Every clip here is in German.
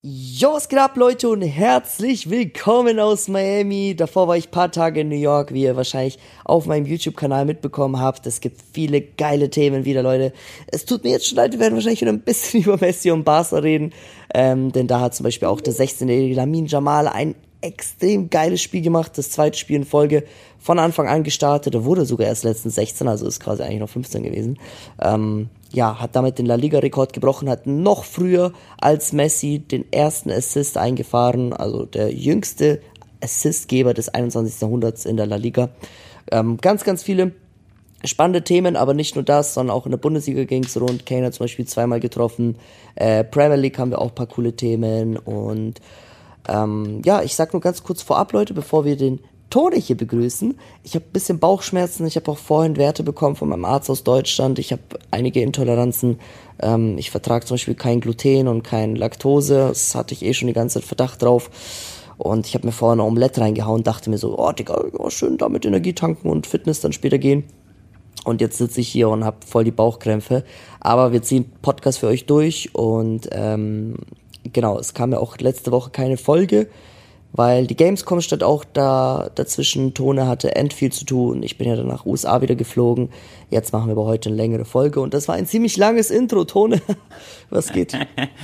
Jo, was geht ab, Leute, und herzlich willkommen aus Miami. Davor war ich paar Tage in New York, wie ihr wahrscheinlich auf meinem YouTube-Kanal mitbekommen habt. Es gibt viele geile Themen wieder, Leute. Es tut mir jetzt schon leid, wir werden wahrscheinlich wieder ein bisschen über Messi und Barca reden. Ähm, denn da hat zum Beispiel auch der 16-jährige Lamin Jamal ein extrem geiles Spiel gemacht. Das zweite Spiel in Folge von Anfang an gestartet. Er wurde sogar erst letztens 16, also ist quasi eigentlich noch 15 gewesen. Ähm, ja, hat damit den La Liga-Rekord gebrochen, hat noch früher als Messi den ersten Assist eingefahren, also der jüngste Assistgeber des 21. Jahrhunderts in der La Liga. Ähm, ganz, ganz viele spannende Themen, aber nicht nur das, sondern auch in der Bundesliga ging es rund. Kane hat zum Beispiel zweimal getroffen. Äh, Premier League haben wir auch ein paar coole Themen und ähm, ja, ich sag nur ganz kurz vorab, Leute, bevor wir den Tode hier begrüßen. Ich habe ein bisschen Bauchschmerzen. Ich habe auch vorhin Werte bekommen von meinem Arzt aus Deutschland. Ich habe einige Intoleranzen. Ähm, ich vertrage zum Beispiel kein Gluten und kein Laktose. Das hatte ich eh schon die ganze Zeit Verdacht drauf. Und ich habe mir vorhin ein Omelette reingehauen, dachte mir so, oh Digga, oh, schön damit Energie tanken und Fitness dann später gehen. Und jetzt sitze ich hier und habe voll die Bauchkrämpfe. Aber wir ziehen Podcast für euch durch und ähm, genau, es kam ja auch letzte Woche keine Folge weil die Gamescom statt auch da dazwischen. Tone hatte end viel zu tun. Ich bin ja dann nach USA wieder geflogen. Jetzt machen wir aber heute eine längere Folge und das war ein ziemlich langes Intro. Tone, was geht?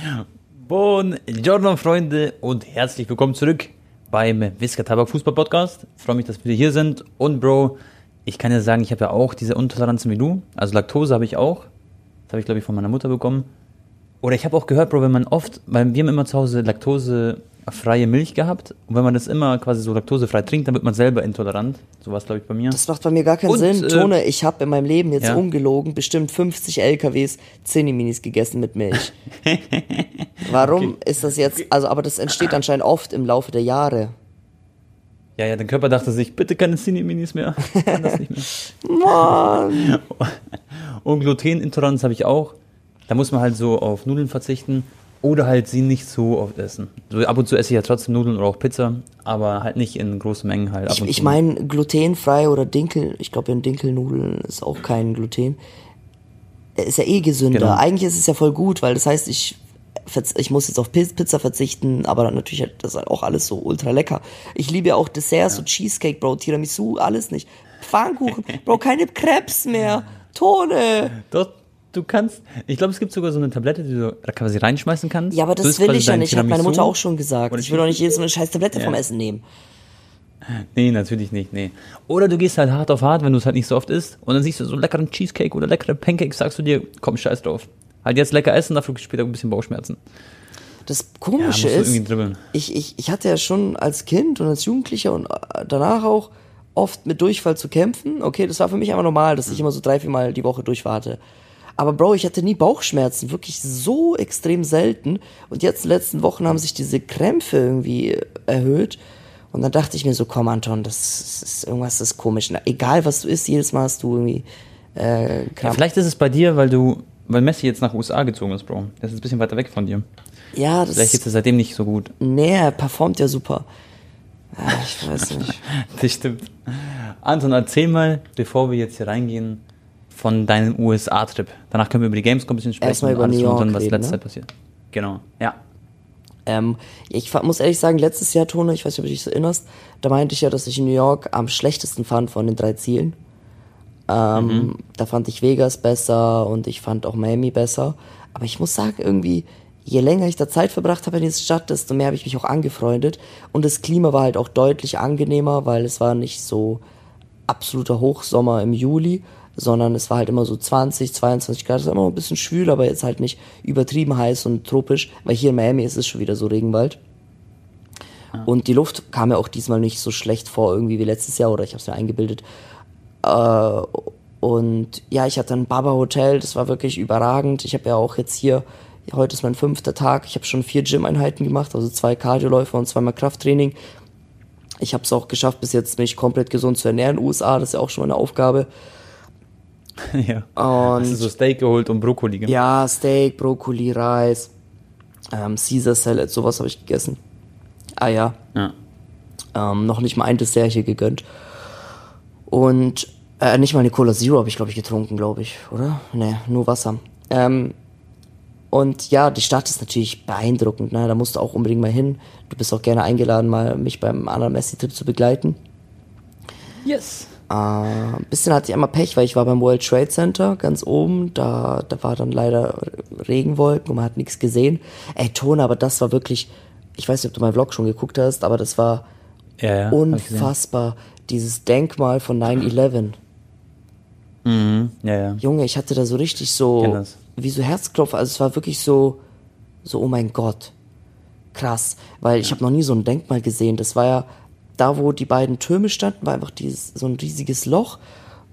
Buongiorno, Freunde, und herzlich willkommen zurück beim Whisker Tabak Fußball Podcast. Ich freue mich, dass wir hier sind. Und Bro, ich kann ja sagen, ich habe ja auch diese Intoleranz wie du. Also Laktose habe ich auch. Das habe ich, glaube ich, von meiner Mutter bekommen. Oder ich habe auch gehört, Bro, wenn man oft, weil wir haben immer zu Hause Laktose freie Milch gehabt. Und wenn man das immer quasi so laktosefrei trinkt, dann wird man selber intolerant. So war es, glaube ich, bei mir. Das macht bei mir gar keinen und, Sinn. Äh, Tone, ich habe in meinem Leben jetzt ja. ungelogen bestimmt 50 LKWs Zinni-Minis gegessen mit Milch. Warum okay. ist das jetzt, also, aber das entsteht anscheinend oft im Laufe der Jahre. Ja, ja, dein Körper dachte sich, bitte keine Cine-Minis mehr. Ich kann das nicht mehr. Mann! Und Glutenintoleranz habe ich auch. Da muss man halt so auf Nudeln verzichten. Oder halt sie nicht so oft essen. So ab und zu esse ich ja trotzdem Nudeln oder auch Pizza, aber halt nicht in großen Mengen halt. Ab ich ich meine, glutenfrei oder Dinkel, ich glaube in Dinkelnudeln ist auch kein Gluten. Ist ja eh gesünder. Genau. Eigentlich ist es ja voll gut, weil das heißt, ich ich muss jetzt auf Pizza verzichten, aber natürlich das ist halt auch alles so ultra lecker. Ich liebe ja auch Desserts, ja. so Cheesecake, Bro, Tiramisu, alles nicht. Pfannkuchen, Bro, keine Krebs mehr. Tone. Dort, du kannst, ich glaube, es gibt sogar so eine Tablette, die du quasi reinschmeißen kannst. Ja, aber das will ich ja nicht, hat meine Mutter auch schon gesagt. Ich will doch nicht jedes Mal eine scheiß Tablette ja. vom Essen nehmen. Nee, natürlich nicht, nee. Oder du gehst halt hart auf hart, wenn du es halt nicht so oft isst und dann siehst du so leckeren Cheesecake oder leckere Pancakes, sagst du dir, komm, scheiß drauf. Halt jetzt lecker essen, dafür später ein bisschen Bauchschmerzen. Das Komische ja, ist, ich, ich, ich hatte ja schon als Kind und als Jugendlicher und äh, danach auch oft mit Durchfall zu kämpfen. Okay, das war für mich einfach normal, dass ich immer so drei, vier Mal die Woche durchwarte. Aber Bro, ich hatte nie Bauchschmerzen, wirklich so extrem selten. Und jetzt in den letzten Wochen haben sich diese Krämpfe irgendwie erhöht. Und dann dachte ich mir so, komm Anton, das ist irgendwas das ist komisch. Na, egal was du isst, jedes Mal hast du irgendwie äh, ja, Vielleicht ist es bei dir, weil du, weil Messi jetzt nach USA gezogen ist, Bro. Das ist ein bisschen weiter weg von dir. Ja, das Vielleicht geht es seitdem nicht so gut. Nee, er performt ja super. Ja, ich weiß nicht. das stimmt. Anton, erzähl mal, bevor wir jetzt hier reingehen, von deinem USA-Trip. Danach können wir über die Gamescom ein bisschen sprechen Erstmal über New York und was reden, letzte ne? Zeit passiert. Genau, ja. Ähm, ich muss ehrlich sagen, letztes Jahr, Tone, ich weiß nicht, ob du dich erinnerst, da meinte ich ja, dass ich New York am schlechtesten fand von den drei Zielen. Ähm, mhm. Da fand ich Vegas besser und ich fand auch Miami besser. Aber ich muss sagen, irgendwie, je länger ich da Zeit verbracht habe in dieser Stadt, desto mehr habe ich mich auch angefreundet. Und das Klima war halt auch deutlich angenehmer, weil es war nicht so absoluter Hochsommer im Juli, sondern es war halt immer so 20, 22 Grad, es war immer ein bisschen schwül, aber jetzt halt nicht übertrieben heiß und tropisch, weil hier in Miami ist es schon wieder so Regenwald. Ah. Und die Luft kam ja auch diesmal nicht so schlecht vor irgendwie wie letztes Jahr oder ich habe es mir eingebildet. Äh, und ja, ich hatte ein Baba Hotel, das war wirklich überragend. Ich habe ja auch jetzt hier, heute ist mein fünfter Tag, ich habe schon vier Gym-Einheiten gemacht, also zwei Cardioläufe und zweimal Krafttraining. Ich habe es auch geschafft, bis jetzt mich komplett gesund zu ernähren USA, das ist ja auch schon meine Aufgabe. ja. Und Hast du so Steak geholt und Brokkoli gemacht? Ja, Steak, Brokkoli, Reis, ähm, Caesar Salad, sowas habe ich gegessen. Ah ja. ja. Ähm, noch nicht mal ein Dessert hier gegönnt. Und äh, nicht mal eine Cola Zero habe ich, glaube ich, getrunken, glaube ich, oder? Nee, nur Wasser. Ähm, Und ja, die Stadt ist natürlich beeindruckend. Ne? Da musst du auch unbedingt mal hin. Du bist auch gerne eingeladen, mal mich beim anderen Messi-Trip zu begleiten. Yes. Äh, ein bisschen hatte ich einmal Pech, weil ich war beim World Trade Center ganz oben. Da, da war dann leider Regenwolken und man hat nichts gesehen. Ey, Ton, aber das war wirklich, ich weiß nicht, ob du meinen Vlog schon geguckt hast, aber das war Ja, ja. unfassbar. Dieses Denkmal von 9-11. Mhm. Ja, ja. Junge, ich hatte da so richtig so, wie so Herzklopfer. Also es war wirklich so, so, oh mein Gott. Krass. Weil ich habe noch nie so ein Denkmal gesehen. Das war ja, da wo die beiden Türme standen, war einfach dieses, so ein riesiges Loch.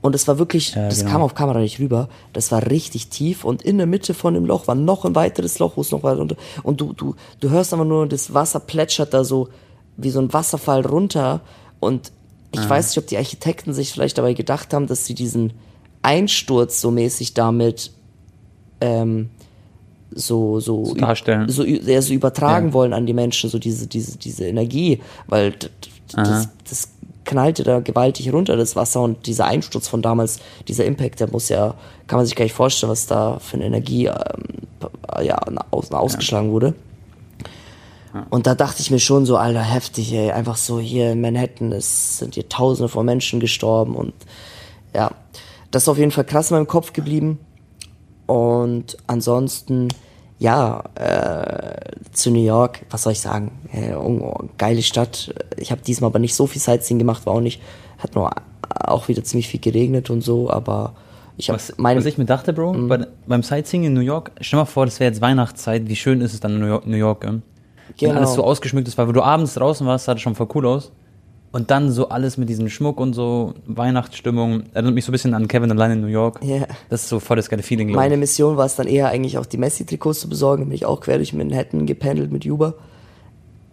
Und es war wirklich, Ja, das genau. kam auf Kamera nicht rüber. Das war richtig tief und in der Mitte von dem Loch war noch ein weiteres Loch, wo es noch weiter runter. Und du, du, du hörst einfach nur, das Wasser plätschert da so wie so ein Wasserfall runter. Und ich weiß nicht, ob die Architekten sich vielleicht dabei gedacht haben, dass sie diesen Einsturz so mäßig damit ähm, so, so, So darstellen. so, ja, so übertragen Ja. wollen an die Menschen, so diese, diese, diese Energie, weil das, das knallte da gewaltig runter, das Wasser und dieser Einsturz von damals, dieser Impact, der muss ja, kann man sich gar nicht vorstellen, was da für eine Energie ähm, ja, außen ausgeschlagen wurde. Und da dachte ich mir schon so, Alter, heftig, ey, einfach so hier in Manhattan, es sind hier tausende von Menschen gestorben und ja, das ist auf jeden Fall krass in meinem Kopf geblieben. Und ansonsten, ja, äh, zu New York, was soll ich sagen? Äh, oh, geile Stadt. Ich habe diesmal aber nicht so viel Sightseeing gemacht, war auch nicht, hat nur auch wieder ziemlich viel geregnet und so, aber ich habe Was, meine, was ich mir dachte, Bro, Mhm. bei, beim Sightseeing in New York, stell mal vor, das wäre jetzt Weihnachtszeit, wie schön ist es dann in New York, New York ähm? Genau. Wenn alles so ausgeschmückt ist, weil wenn du abends draußen warst, sah das schon voll cool aus. Und dann so alles mit diesem Schmuck und so, Weihnachtsstimmung, erinnert mich so ein bisschen an Kevin allein in New York. Ja. Das ist so voll das geile Feeling, meine. Mission war es dann eher eigentlich auch die Messi-Trikots zu besorgen, bin ich auch quer durch Manhattan gependelt mit Uber.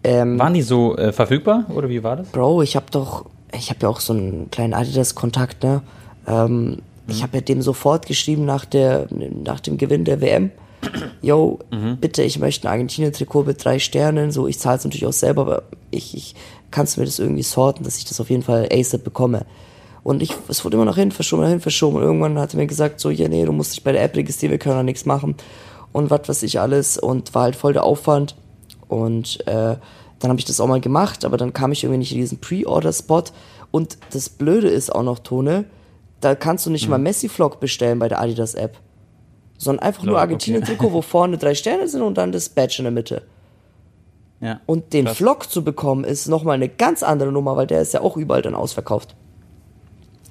Ähm, Waren die so äh, verfügbar oder wie war das? Bro, ich hab doch, ich hab ja auch so einen kleinen Adidas-Kontakt, ne? Ähm, Ich habe ja dem sofort geschrieben nach der, nach dem Gewinn der WM. Yo, bitte, ich möchte ein Argentinien-Trikot mit drei Sternen. So, ich zahle es natürlich auch selber, aber ich, ich kannst du mir das irgendwie sorten, dass ich das auf jeden Fall ASAP bekomme. Und ich, es wurde immer noch hin, verschoben, hin, verschoben. Und irgendwann hat er mir gesagt, so, ja, nee, du musst dich bei der App registrieren, wir können da nichts machen. Und was weiß ich alles. Und war halt voll der Aufwand. Und äh, dann habe ich das auch mal gemacht, aber dann kam ich irgendwie nicht in diesen Pre-Order-Spot. Und das Blöde ist auch noch, Tone, da kannst du nicht mal Messi-Vlog bestellen bei der Adidas-App. Sondern einfach nur Lol, Argentinien-Trikot, wo vorne drei Sterne sind und dann das Badge in der Mitte. Ja. Und den Krass. Vlog zu bekommen, ist nochmal eine ganz andere Nummer, weil der ist ja auch überall dann ausverkauft.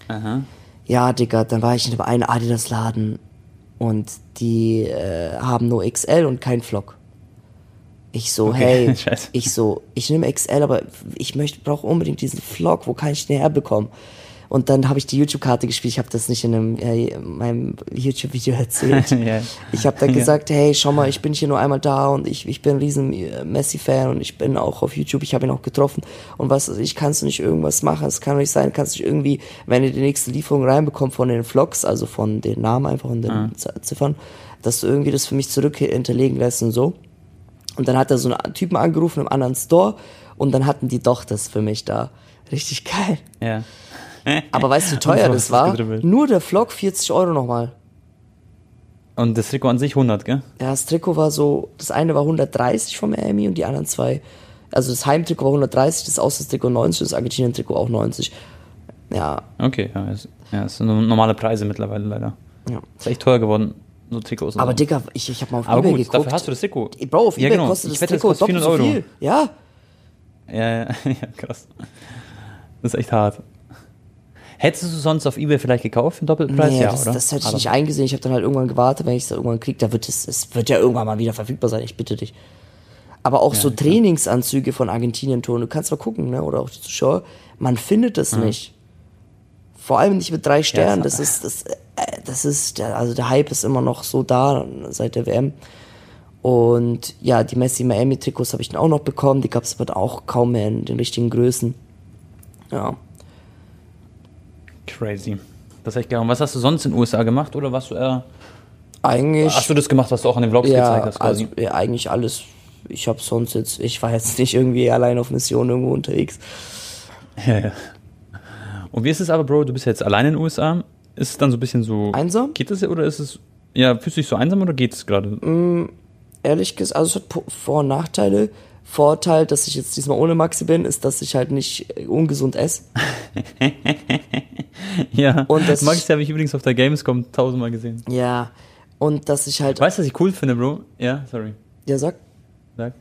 Aha. Ja, Digga, dann war ich in einem einen Adidas-Laden und die äh, haben nur XL und kein Vlog. Ich so, Okay, hey, scheiße. ich so, ich nehme XL, aber ich möchte, brauche unbedingt diesen Vlog, wo kann ich den herbekommen? Und dann habe ich die YouTube-Karte gespielt, ich habe das nicht in einem, äh, meinem YouTube-Video erzählt. Ja. Ich habe dann gesagt, hey, schau mal, ich bin hier nur einmal da und ich, ich bin ein riesen äh, Messi-Fan und ich bin auch auf YouTube, ich habe ihn auch getroffen und was ich, kannst du nicht irgendwas machen, es kann nicht sein, kannst du nicht irgendwie, wenn ihr die nächste Lieferung reinbekommt von den Vlogs, also von den Namen einfach und den Z- Ziffern, dass du irgendwie das für mich zurück hinterlegen lässt und so. Und dann hat er so einen Typen angerufen im anderen Store und dann hatten die doch das für mich da. Richtig geil. Ja. Aber weißt du, wie teuer so das war? gedribbelt. Nur der Vlog 40 Euro nochmal. Und das Trikot an sich 100, gell? Ja, das Trikot war so, das eine war 130 von Miami und die anderen zwei, also das Heimtrikot war 130, das Auswärtstrikot 90 und das Argentinien-Trikot auch 90. Ja, Okay, ja, ist, ja, das sind normale Preise mittlerweile leider. ja. Ist echt teuer geworden, so Trikots. Aber. Digga, ich, ich hab mal auf Aber Ebay gut, geguckt. dafür hast du das Trikot. Bro, auf Ja, Ebay genau. kostet das wette, das Trikot kostet doppelt so 400 Euro. viel. Ja, Ja, ja, ja, krass. Das ist echt hart. Hättest du sonst auf Ebay vielleicht gekauft für den Doppelpreis? nee, ja, das, oder? das hätte ich Aber- nicht eingesehen. Ich habe dann halt irgendwann gewartet, wenn ich es irgendwann krieg, da wird es, es wird ja irgendwann mal wieder verfügbar sein, ich bitte dich. Aber auch so klar. Trainingsanzüge von Argentinien-Ton, du kannst mal gucken, ne? Oder auch die Zuschauer, man findet das nicht. Vor allem nicht mit drei Sternen. das- das ist, das, äh, das ist, der, also der Hype ist immer noch so da seit der WM. Und ja, die Messi Miami Trikots habe ich dann auch noch bekommen. Die gab es aber auch kaum mehr in den richtigen Größen. Ja. Crazy. Das geil. Und was hast du sonst in den USA gemacht? Oder warst du eher. Eigentlich. Hast du das gemacht, was du auch in den Vlogs ja, gezeigt hast? also ja, eigentlich alles. Ich habe sonst jetzt, ich war jetzt nicht irgendwie allein auf Mission irgendwo unterwegs. Ja, ja. Und wie ist es aber, Bro? Du bist jetzt allein in den USA. Ist es dann so ein bisschen so. Einsam? Geht das oder ist es. Ja, fühlst du dich so einsam oder geht es gerade? ehrlich gesagt, also es hat Vor- und Nachteile. Vorteil, dass ich jetzt diesmal ohne Maxi bin, ist, dass ich halt nicht äh, ungesund esse. Ja. Und das- Maxi habe ich übrigens auf der Gamescom tausendmal gesehen. Ja. Und dass ich halt. Weißt du, was ich cool finde, Bro? Ja, sorry. Ja, sag. Sag.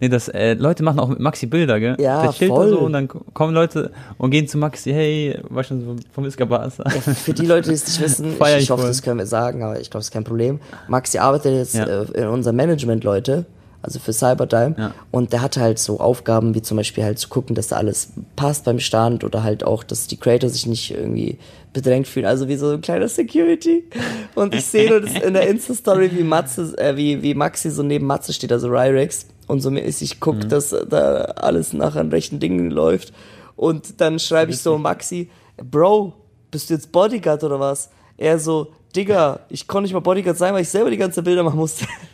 Nee, das, äh, Leute machen auch mit Maxi Bilder, gell? Ja, Der chillt da voll. so und dann kommen Leute und gehen zu Maxi, hey, war schon so vom Iska Barca. Für die Leute, die es nicht wissen, ich ich hoffe, voll. das können wir sagen, aber ich glaube, es ist kein Problem. Maxi arbeitet jetzt Ja. äh, in unserem Management, Leute, also für Cybertime. Ja. Und der hat halt so Aufgaben, wie zum Beispiel halt zu gucken, dass da alles passt beim Stand oder halt auch, dass die Creator sich nicht irgendwie bedrängt fühlen. Also wie so ein kleiner Security. Und ich sehe nur das in der Insta-Story, wie Matze, äh, wie, wie Maxi so neben Matze steht, also Ryrex. Und so mäßig guckt, dass da alles nach den rechten Dingen läuft. Und dann schreibe ich so Maxi, Bro, bist du jetzt Bodyguard oder was? Er so, Digga, ich konnte nicht mal Bodyguard sein, weil ich selber die ganzen Bilder machen musste.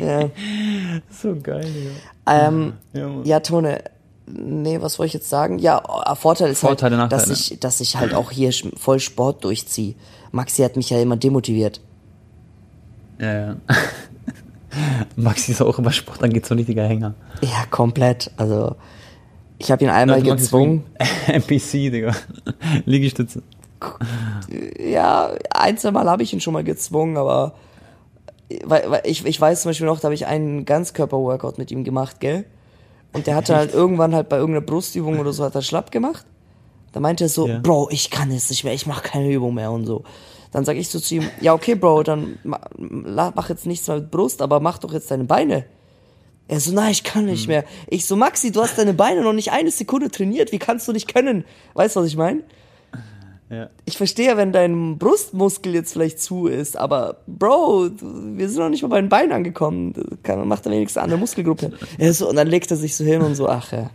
ja. so geil, ja. Ähm, Ja, ja, Tone, nee, was wollte ich jetzt sagen? Ja, äh, Vorteil ist Vorteile, halt, dass ich, dass ich halt auch hier voll Sport durchziehe. Maxi hat mich ja immer demotiviert. Ja, ja. Maxi ist auch, was Sport angeht, so ein richtiger Hänger. Ja, komplett. Also, ich habe ihn einmal ist gezwungen. NPC, Digga. Liegestütze. Ja, ein, zwei Mal habe ich ihn schon mal gezwungen, aber weil, weil ich, ich weiß zum Beispiel noch, da habe ich einen Ganzkörper-Workout mit ihm gemacht, gell? Und der hatte halt irgendwann halt bei irgendeiner Brustübung oder so hat er schlapp gemacht. Da meinte er so, Ja. Bro, ich kann es nicht mehr, ich mache keine Übung mehr und so. Dann sag ich so zu ihm, ja okay, Bro, dann mach jetzt nichts mehr mit Brust, aber mach doch jetzt deine Beine. Er so, nein, ich kann nicht mehr. Ich so, Maxi, du hast deine Beine noch nicht eine Sekunde trainiert, wie kannst du nicht können? Weißt du, was ich meine? Ja. Ich verstehe, wenn dein Brustmuskel jetzt vielleicht zu ist, aber Bro, wir sind noch nicht mal bei den Beinen angekommen. Kann, macht da wenigstens eine andere Muskelgruppe. Ja, so, und dann legt er sich so hin und so, ach ja.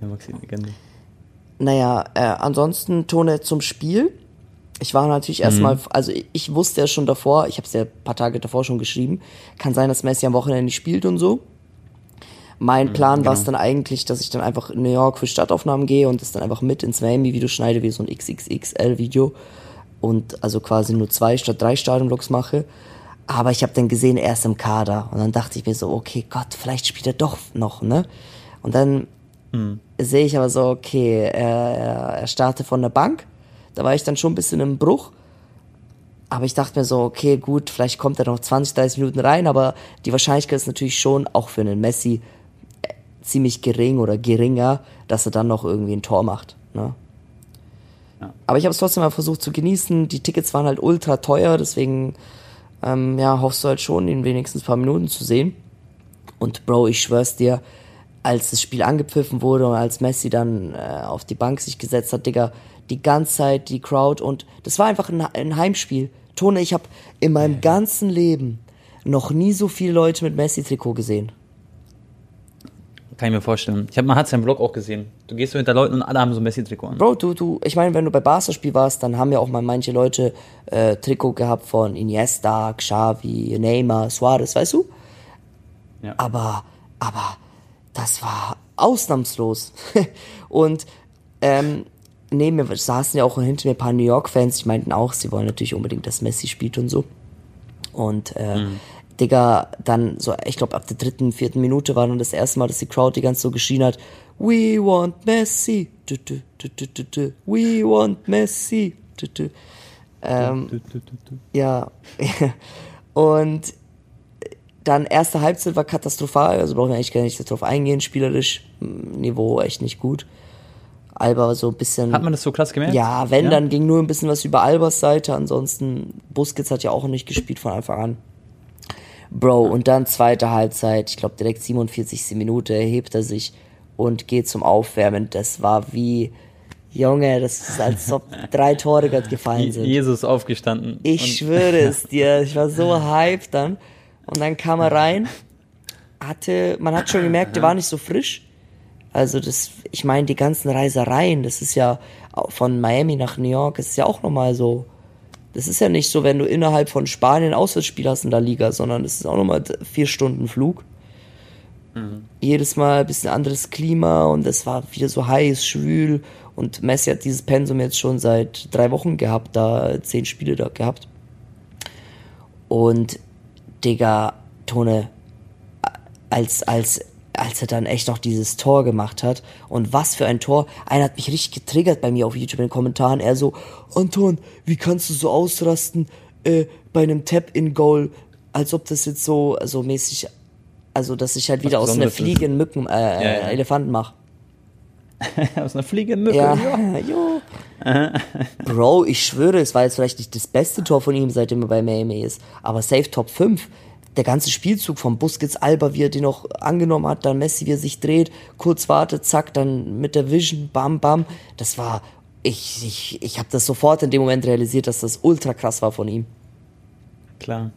Ja, Maxi, Legende. Naja, äh, ansonsten Tone zum Spiel. Ich war natürlich erstmal, also ich, ich wusste ja schon davor, ich habe es ja ein paar Tage davor schon geschrieben, kann sein, dass Messi am Wochenende nicht spielt und so. Mein Plan war es dann eigentlich, dass ich dann einfach in New York für Stadtaufnahmen gehe und das dann einfach mit ins Miami-Video schneide, wie so ein XXXL-Video. Und also quasi nur zwei statt drei Stadionblocks mache. Aber ich habe dann gesehen, er ist im Kader. Und dann dachte ich mir so, okay, Gott, vielleicht spielt er doch noch, ne? Und dann sehe ich aber so, okay, er, er, startet von der Bank. Da war ich dann schon ein bisschen im Bruch. Aber ich dachte mir so, okay, gut, vielleicht kommt er noch 20, 30 Minuten rein, aber die Wahrscheinlichkeit ist natürlich schon, auch für einen Messi, ziemlich gering oder geringer, dass er dann noch irgendwie ein Tor macht. Ne? Ja. Aber ich habe es trotzdem mal versucht zu genießen. Die Tickets waren halt ultra teuer, deswegen ähm, ja, hoffst du halt schon, ihn wenigstens ein paar Minuten zu sehen. Und Bro, ich schwör's dir, als das Spiel angepfiffen wurde und als Messi dann äh, auf die Bank sich gesetzt hat, Digga, die ganze Zeit die Crowd und das war einfach ein, ein Heimspiel. Tone, ich habe in meinem ganzen Leben noch nie so viele Leute mit Messi-Trikot gesehen. Kann ich mir vorstellen. Ich habe man hat seinen Blog auch gesehen. Du gehst so hinter Leuten und alle haben so ein Messi-Trikot an. Bro, du, du, ich meine, wenn du bei Barca-Spiel warst, dann haben ja auch mal manche Leute äh, Trikot gehabt von Iniesta, Xavi, Neymar, Suarez, weißt du? Ja. Aber, aber das war ausnahmslos. und ähm, neben mir saßen ja auch hinter mir ein paar New York-Fans, die meinten auch, sie wollen natürlich unbedingt, dass Messi spielt und so. Und äh, Digga, dann so, ich glaube ab der dritten, vierten Minute war dann das erste Mal, dass die Crowd die ganze so geschrien hat, We want Messi, du, du, du. We want Messi. Ähm, ja. Und dann erste Halbzeit war katastrophal, also brauchen wir eigentlich gar nicht darauf eingehen, spielerisch mm, Niveau echt nicht gut. Alba war so ein bisschen. Hat man das so krass gemerkt? ja, wenn, dann ging nur ein bisschen was über Albers Seite, ansonsten Busquets hat ja auch nicht gespielt von Anfang an. Bro, und dann zweite Halbzeit, ich glaube direkt 47. Minute, erhebt er sich und geht zum Aufwärmen. Das war wie, Junge, das ist als ob drei Tore gerade gefallen sind. Jesus aufgestanden. Ich schwöre es dir, ich war so hyped dann. Und dann kam er rein, hatte, man hat schon gemerkt, der war nicht so frisch. Also das, ich meine, die ganzen Reisereien, das ist ja von Miami nach New York, ist ja auch nochmal so. Das ist ja nicht so, wenn du innerhalb von Spanien Auswärtsspiel hast in der Liga, sondern das ist auch nochmal vier Stunden Flug. Jedes Mal ein bisschen anderes Klima und es war wieder so heiß, schwül. Und Messi hat dieses Pensum jetzt schon seit drei Wochen gehabt, da zehn Spiele da gehabt. Und, Digga, Tone, als, als, als er dann echt noch dieses Tor gemacht hat. Und was für ein Tor. Einer hat mich richtig getriggert bei mir auf YouTube in den Kommentaren. Er so, Anton, wie kannst du so ausrasten äh, bei einem Tap-in-Goal, als ob das jetzt so, so mäßig, also dass ich halt wieder aus einer. Fliege einen Mücken, äh, Ja, ja. Elefanten mache. Aus einer fliegenden Mücke. Ja, jo. Bro, ich schwöre, es war jetzt vielleicht nicht das beste Tor von ihm, seitdem er bei Miami ist, aber safe Top 5. Der ganze Spielzug vom Busquets Alba, wie er den noch angenommen hat, dann Messi, wie er sich dreht, kurz wartet, zack, dann mit der Vision, bam, bam. Das war, ich, ich, ich habe das sofort in dem Moment realisiert, dass das ultra krass war von ihm. Klar.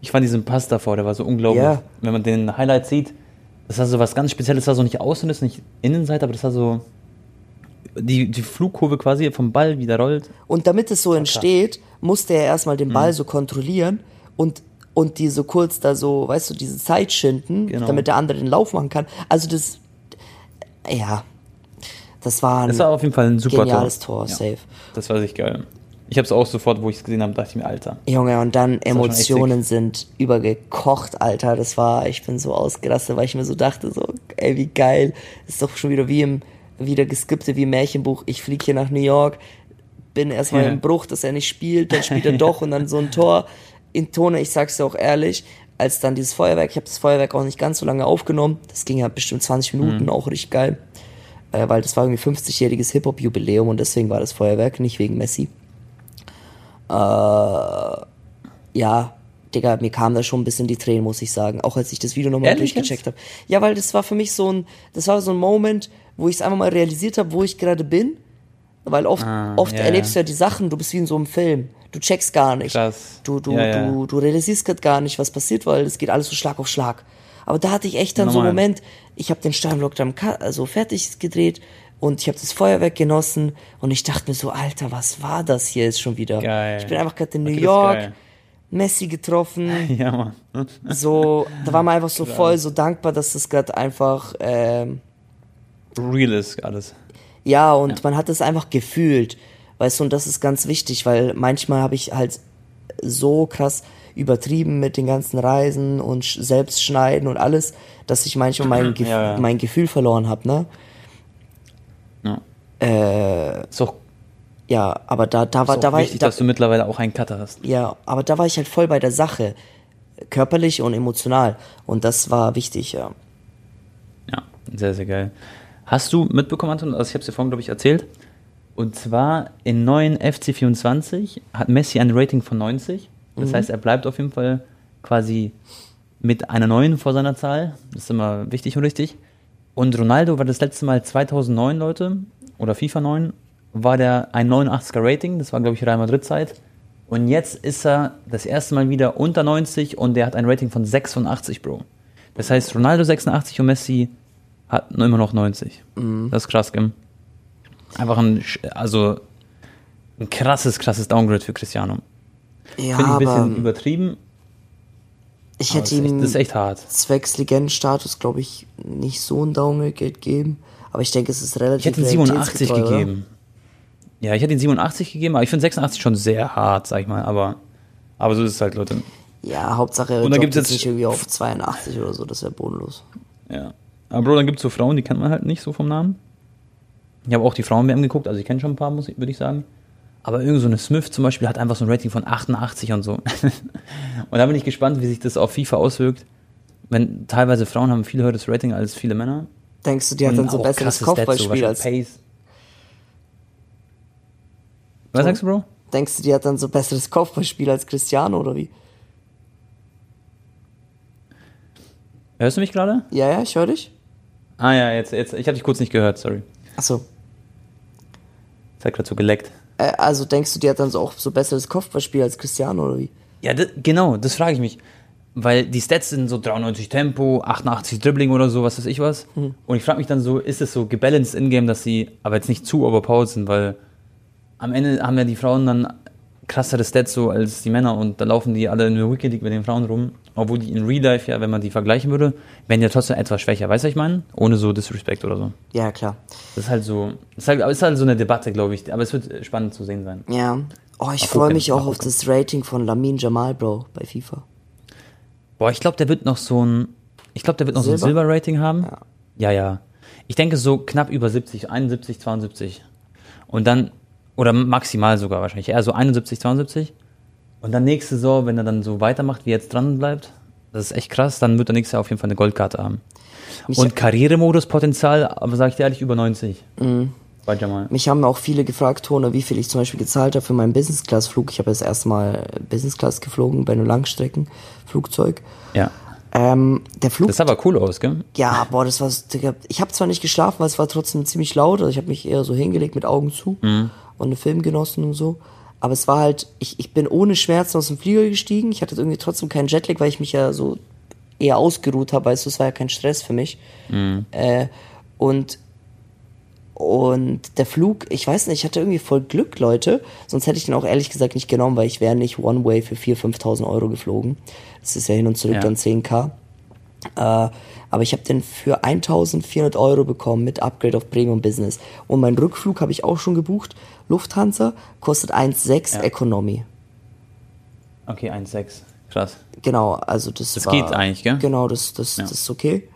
Ich fand diesen Pass davor, der war so unglaublich. Ja. Wenn man den Highlight sieht, das war so was ganz Spezielles, das war so nicht außen, das ist nicht Innenseite, aber das war so die, die Flugkurve quasi vom Ball wieder rollt. Und damit es so entsteht, musste er erstmal den Ball so kontrollieren und, und die so kurz da so, weißt du, diese Zeit schinden, Genau. damit der andere den Lauf machen kann. Also das, ja, das war ein Das war auf jeden Fall ein super geniales Tor. Tor, Ja. safe. Das war richtig geil. Ich habe es auch sofort, wo ich es gesehen habe, dachte ich mir, Alter. Junge, und dann Emotionen sind übergekocht, Alter. Das war, ich bin so ausgerastet, weil ich mir so dachte, so, ey, wie geil. ist doch schon wieder wie im, wieder geskippte wie im Märchenbuch. Ich fliege hier nach New York, bin erstmal Ja. im Bruch, dass er nicht spielt, dann spielt er doch und dann so ein Tor. In Tone, ich sag's dir auch ehrlich, als dann dieses Feuerwerk, ich habe das Feuerwerk auch nicht ganz so lange aufgenommen, das ging ja bestimmt 20 Minuten, Mhm. auch richtig geil. Äh, weil das war irgendwie 50-jähriges Hip-Hop-Jubiläum und deswegen war das Feuerwerk, nicht wegen Messi. Äh, ja, Digga, mir kam da schon ein bisschen die Tränen, muss ich sagen. Auch als ich das Video nochmal durchgecheckt habe. Ja, weil das war für mich so ein, das war so ein Moment, wo ich es einfach mal realisiert habe, wo ich gerade bin. Weil oft, Ah, oft ja, erlebst du ja. die Sachen, du bist wie in so einem Film. Du checkst gar nicht. Krass. Du, du, Ja, ja. du, du realisierst gerade gar nicht, was passiert, weil es geht alles so Schlag auf Schlag. Aber da hatte ich echt dann so einen Normal. Moment, ich habe den Steinblock dann also fertig gedreht und ich habe das Feuerwerk genossen und ich dachte mir so, Alter, was war das hier jetzt schon wieder? Geil. Ich bin einfach gerade in New Okay, York. Messi getroffen, Ja, Mann. so, da war man einfach so voll so dankbar, dass das gerade einfach, ähm, Real ist alles. Ja, und man hat es einfach gefühlt, weißt du, und das ist ganz wichtig, weil manchmal habe ich halt so krass übertrieben mit den ganzen Reisen und selbst schneiden und alles, dass ich manchmal mein, Gef Ja, ja. mein Gefühl verloren habe, ne? Ja. Äh, Ist auch, ja, aber da, da war, da war wichtig, ich, da, dass du mittlerweile auch einen Cutter hast. ja, aber da war ich halt voll bei der Sache, körperlich und emotional, und das war wichtig, ja. Ja, sehr, sehr geil. Hast du mitbekommen, Anton, also ich habe es dir vorhin, glaube ich, erzählt, und zwar in neuen FC24 hat Messi ein Rating von 90. Das heißt, er bleibt auf jeden Fall quasi mit einer neuen vor seiner Zahl. Das ist immer wichtig und richtig. Und Ronaldo war das letzte Mal 2009, Leute, oder FIFA 9, war der ein 89er Rating. Das war, glaube ich, Real Madrid-Zeit. Und jetzt ist er das erste Mal wieder unter 90 und der hat ein Rating von 86, Bro. Das heißt, Ronaldo 86 und Messi hat immer noch 90. Das ist krass, gell? Einfach ein, also ein krasses, krasses Downgrade für Cristiano. Ja, Finde ich ein bisschen übertrieben. ich hätte ihm das ist echt hart. zwecks Legendenstatus, glaube ich, nicht so ein Downgrade gegeben. Aber ich denke, es ist relativ Ich hätte ihn 87 realitätsgetreu, oder? gegeben. Ja, ich hätte ihn 87 gegeben, aber ich finde 86 schon sehr hart, sag ich mal. Aber, aber so ist es halt, Leute. Ja, Hauptsache er Und dann gibt's jetzt- nicht irgendwie auf 82 oder so, das wäre bodenlos. Ja. Aber Bro, dann gibt es so Frauen, die kennt man halt nicht so vom Namen. Ich habe auch die Frauen-WM geguckt, also ich kenne schon ein paar, muss würde ich sagen. Aber irgend so eine Smith zum Beispiel hat einfach so ein Rating von 88 und so. und da bin ich gespannt, wie sich das auf FIFA auswirkt. Wenn teilweise Frauen haben viel höheres Rating als viele Männer. Denkst du, die hat dann so besseres Stats, so Kopfballspiel als. Pace. Was sagst du, Bro? Denkst du, die hat dann so besseres Kopfballspiel als Cristiano oder wie? Hörst du mich gerade? Ja, ja, ich höre dich. Ah ja, jetzt, jetzt. Ich habe dich kurz nicht gehört, sorry. Achso. Es hat gerade so geleckt. Äh, also denkst du, die hat dann so auch so besseres Kopfballspiel als Cristiano oder wie? Ja, das, genau, das frage ich mich. Weil die Stats sind so 93 Tempo, 88 Dribbling oder so, was weiß ich was. Und ich frage mich dann so, ist es so gebalanced in-game, dass sie aber jetzt nicht zu overpowered sind, weil am Ende haben ja die Frauen dann krassere Stats so als die Männer und da laufen die alle in der Wicked League mit den Frauen rum. Obwohl die in Real Life, ja, wenn man die vergleichen würde, wären ja trotzdem etwas schwächer. Weißt du, ich meine? Ohne so Disrespect oder so. Ja, klar. Das ist halt so, ist halt, ist halt so eine Debatte, glaube ich. Aber es wird spannend zu sehen sein. Ja. Oh, ich freue mich auch auf das Rating von Lamin Jamal, Bro, bei FIFA. Boah, ich glaube, der wird noch so ein, ich glaube, der wird noch so Silber? ein Silber-Rating haben. Ja. ja, Ich denke so knapp über 70, 71, 72. Und dann, oder maximal sogar wahrscheinlich, eher so 71, 72. Und dann nächste Saison, wenn er dann so weitermacht, wie jetzt dran bleibt, das ist echt krass, dann wird er nächstes Jahr auf jeden Fall eine Goldkarte haben. Mich- Und Karrieremodus-Potenzial, aber sag ich dir ehrlich, über 90. Mhm. Mich haben auch viele gefragt, Tone, wie viel ich zum Beispiel gezahlt habe für meinen Business-Class-Flug. Ich habe das erste Mal Business-Class geflogen bei einem Langstreckenflugzeug. Ja. Ähm, der Flug, Das sah aber cool aus, gell? ja, boah, das war, ich habe zwar nicht geschlafen, weil es war trotzdem ziemlich laut. Also ich habe mich eher so hingelegt mit Augen zu und einen Film genossen und so. Aber es war halt, ich, ich bin ohne Schmerzen aus dem Flieger gestiegen. Ich hatte irgendwie trotzdem keinen Jetlag, weil ich mich ja so eher ausgeruht habe. Weißt du, es war ja kein Stress für mich. Äh, und und der Flug, ich weiß nicht, ich hatte irgendwie voll Glück, Leute. Sonst hätte ich den auch ehrlich gesagt nicht genommen, weil ich wäre nicht One-Way für 4.000, 5.000 Euro geflogen. Das ist ja hin und zurück Ja. dann 10k. Äh, aber ich habe den für 1.400 Euro bekommen mit Upgrade auf Premium Business. Und meinen Rückflug habe ich auch schon gebucht. Lufthansa kostet 1,6 Ja. Economy. Okay, 1,6. Krass. Genau, also das, Das war, geht eigentlich, gell? Genau, das, das, Ja. das ist okay.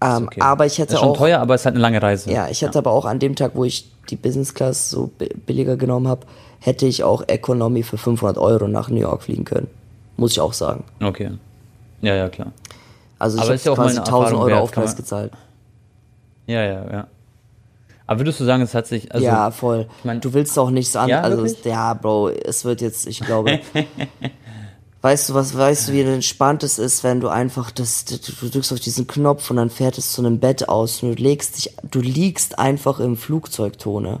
Ähm, Okay. Aber ich Das hätte ist schon auch... teuer, aber es ist halt eine lange Reise. Ja, ich hätte aber auch an dem Tag, wo ich die Business Class so bi- billiger genommen habe, hätte ich auch Economy für 500 Euro nach New York fliegen können. Muss ich auch sagen. Okay. Ja, ja, klar. Also ich Aber habe ist ja quasi eine 1000 Erfahrung Euro wert, Aufpreis gezahlt. Ja, ja, ja. Aber würdest du sagen, es hat sich. Also, ja, voll. mein- du willst auch nichts an. Ja, also wirklich? ja, Bro, es wird jetzt, ich glaube. weißt du, was weißt du, wie entspannt es ist, wenn du einfach das, du, du drückst auf diesen Knopf und dann fährt es zu einem Bett aus und du legst dich, du liegst einfach im Flugzeugtone.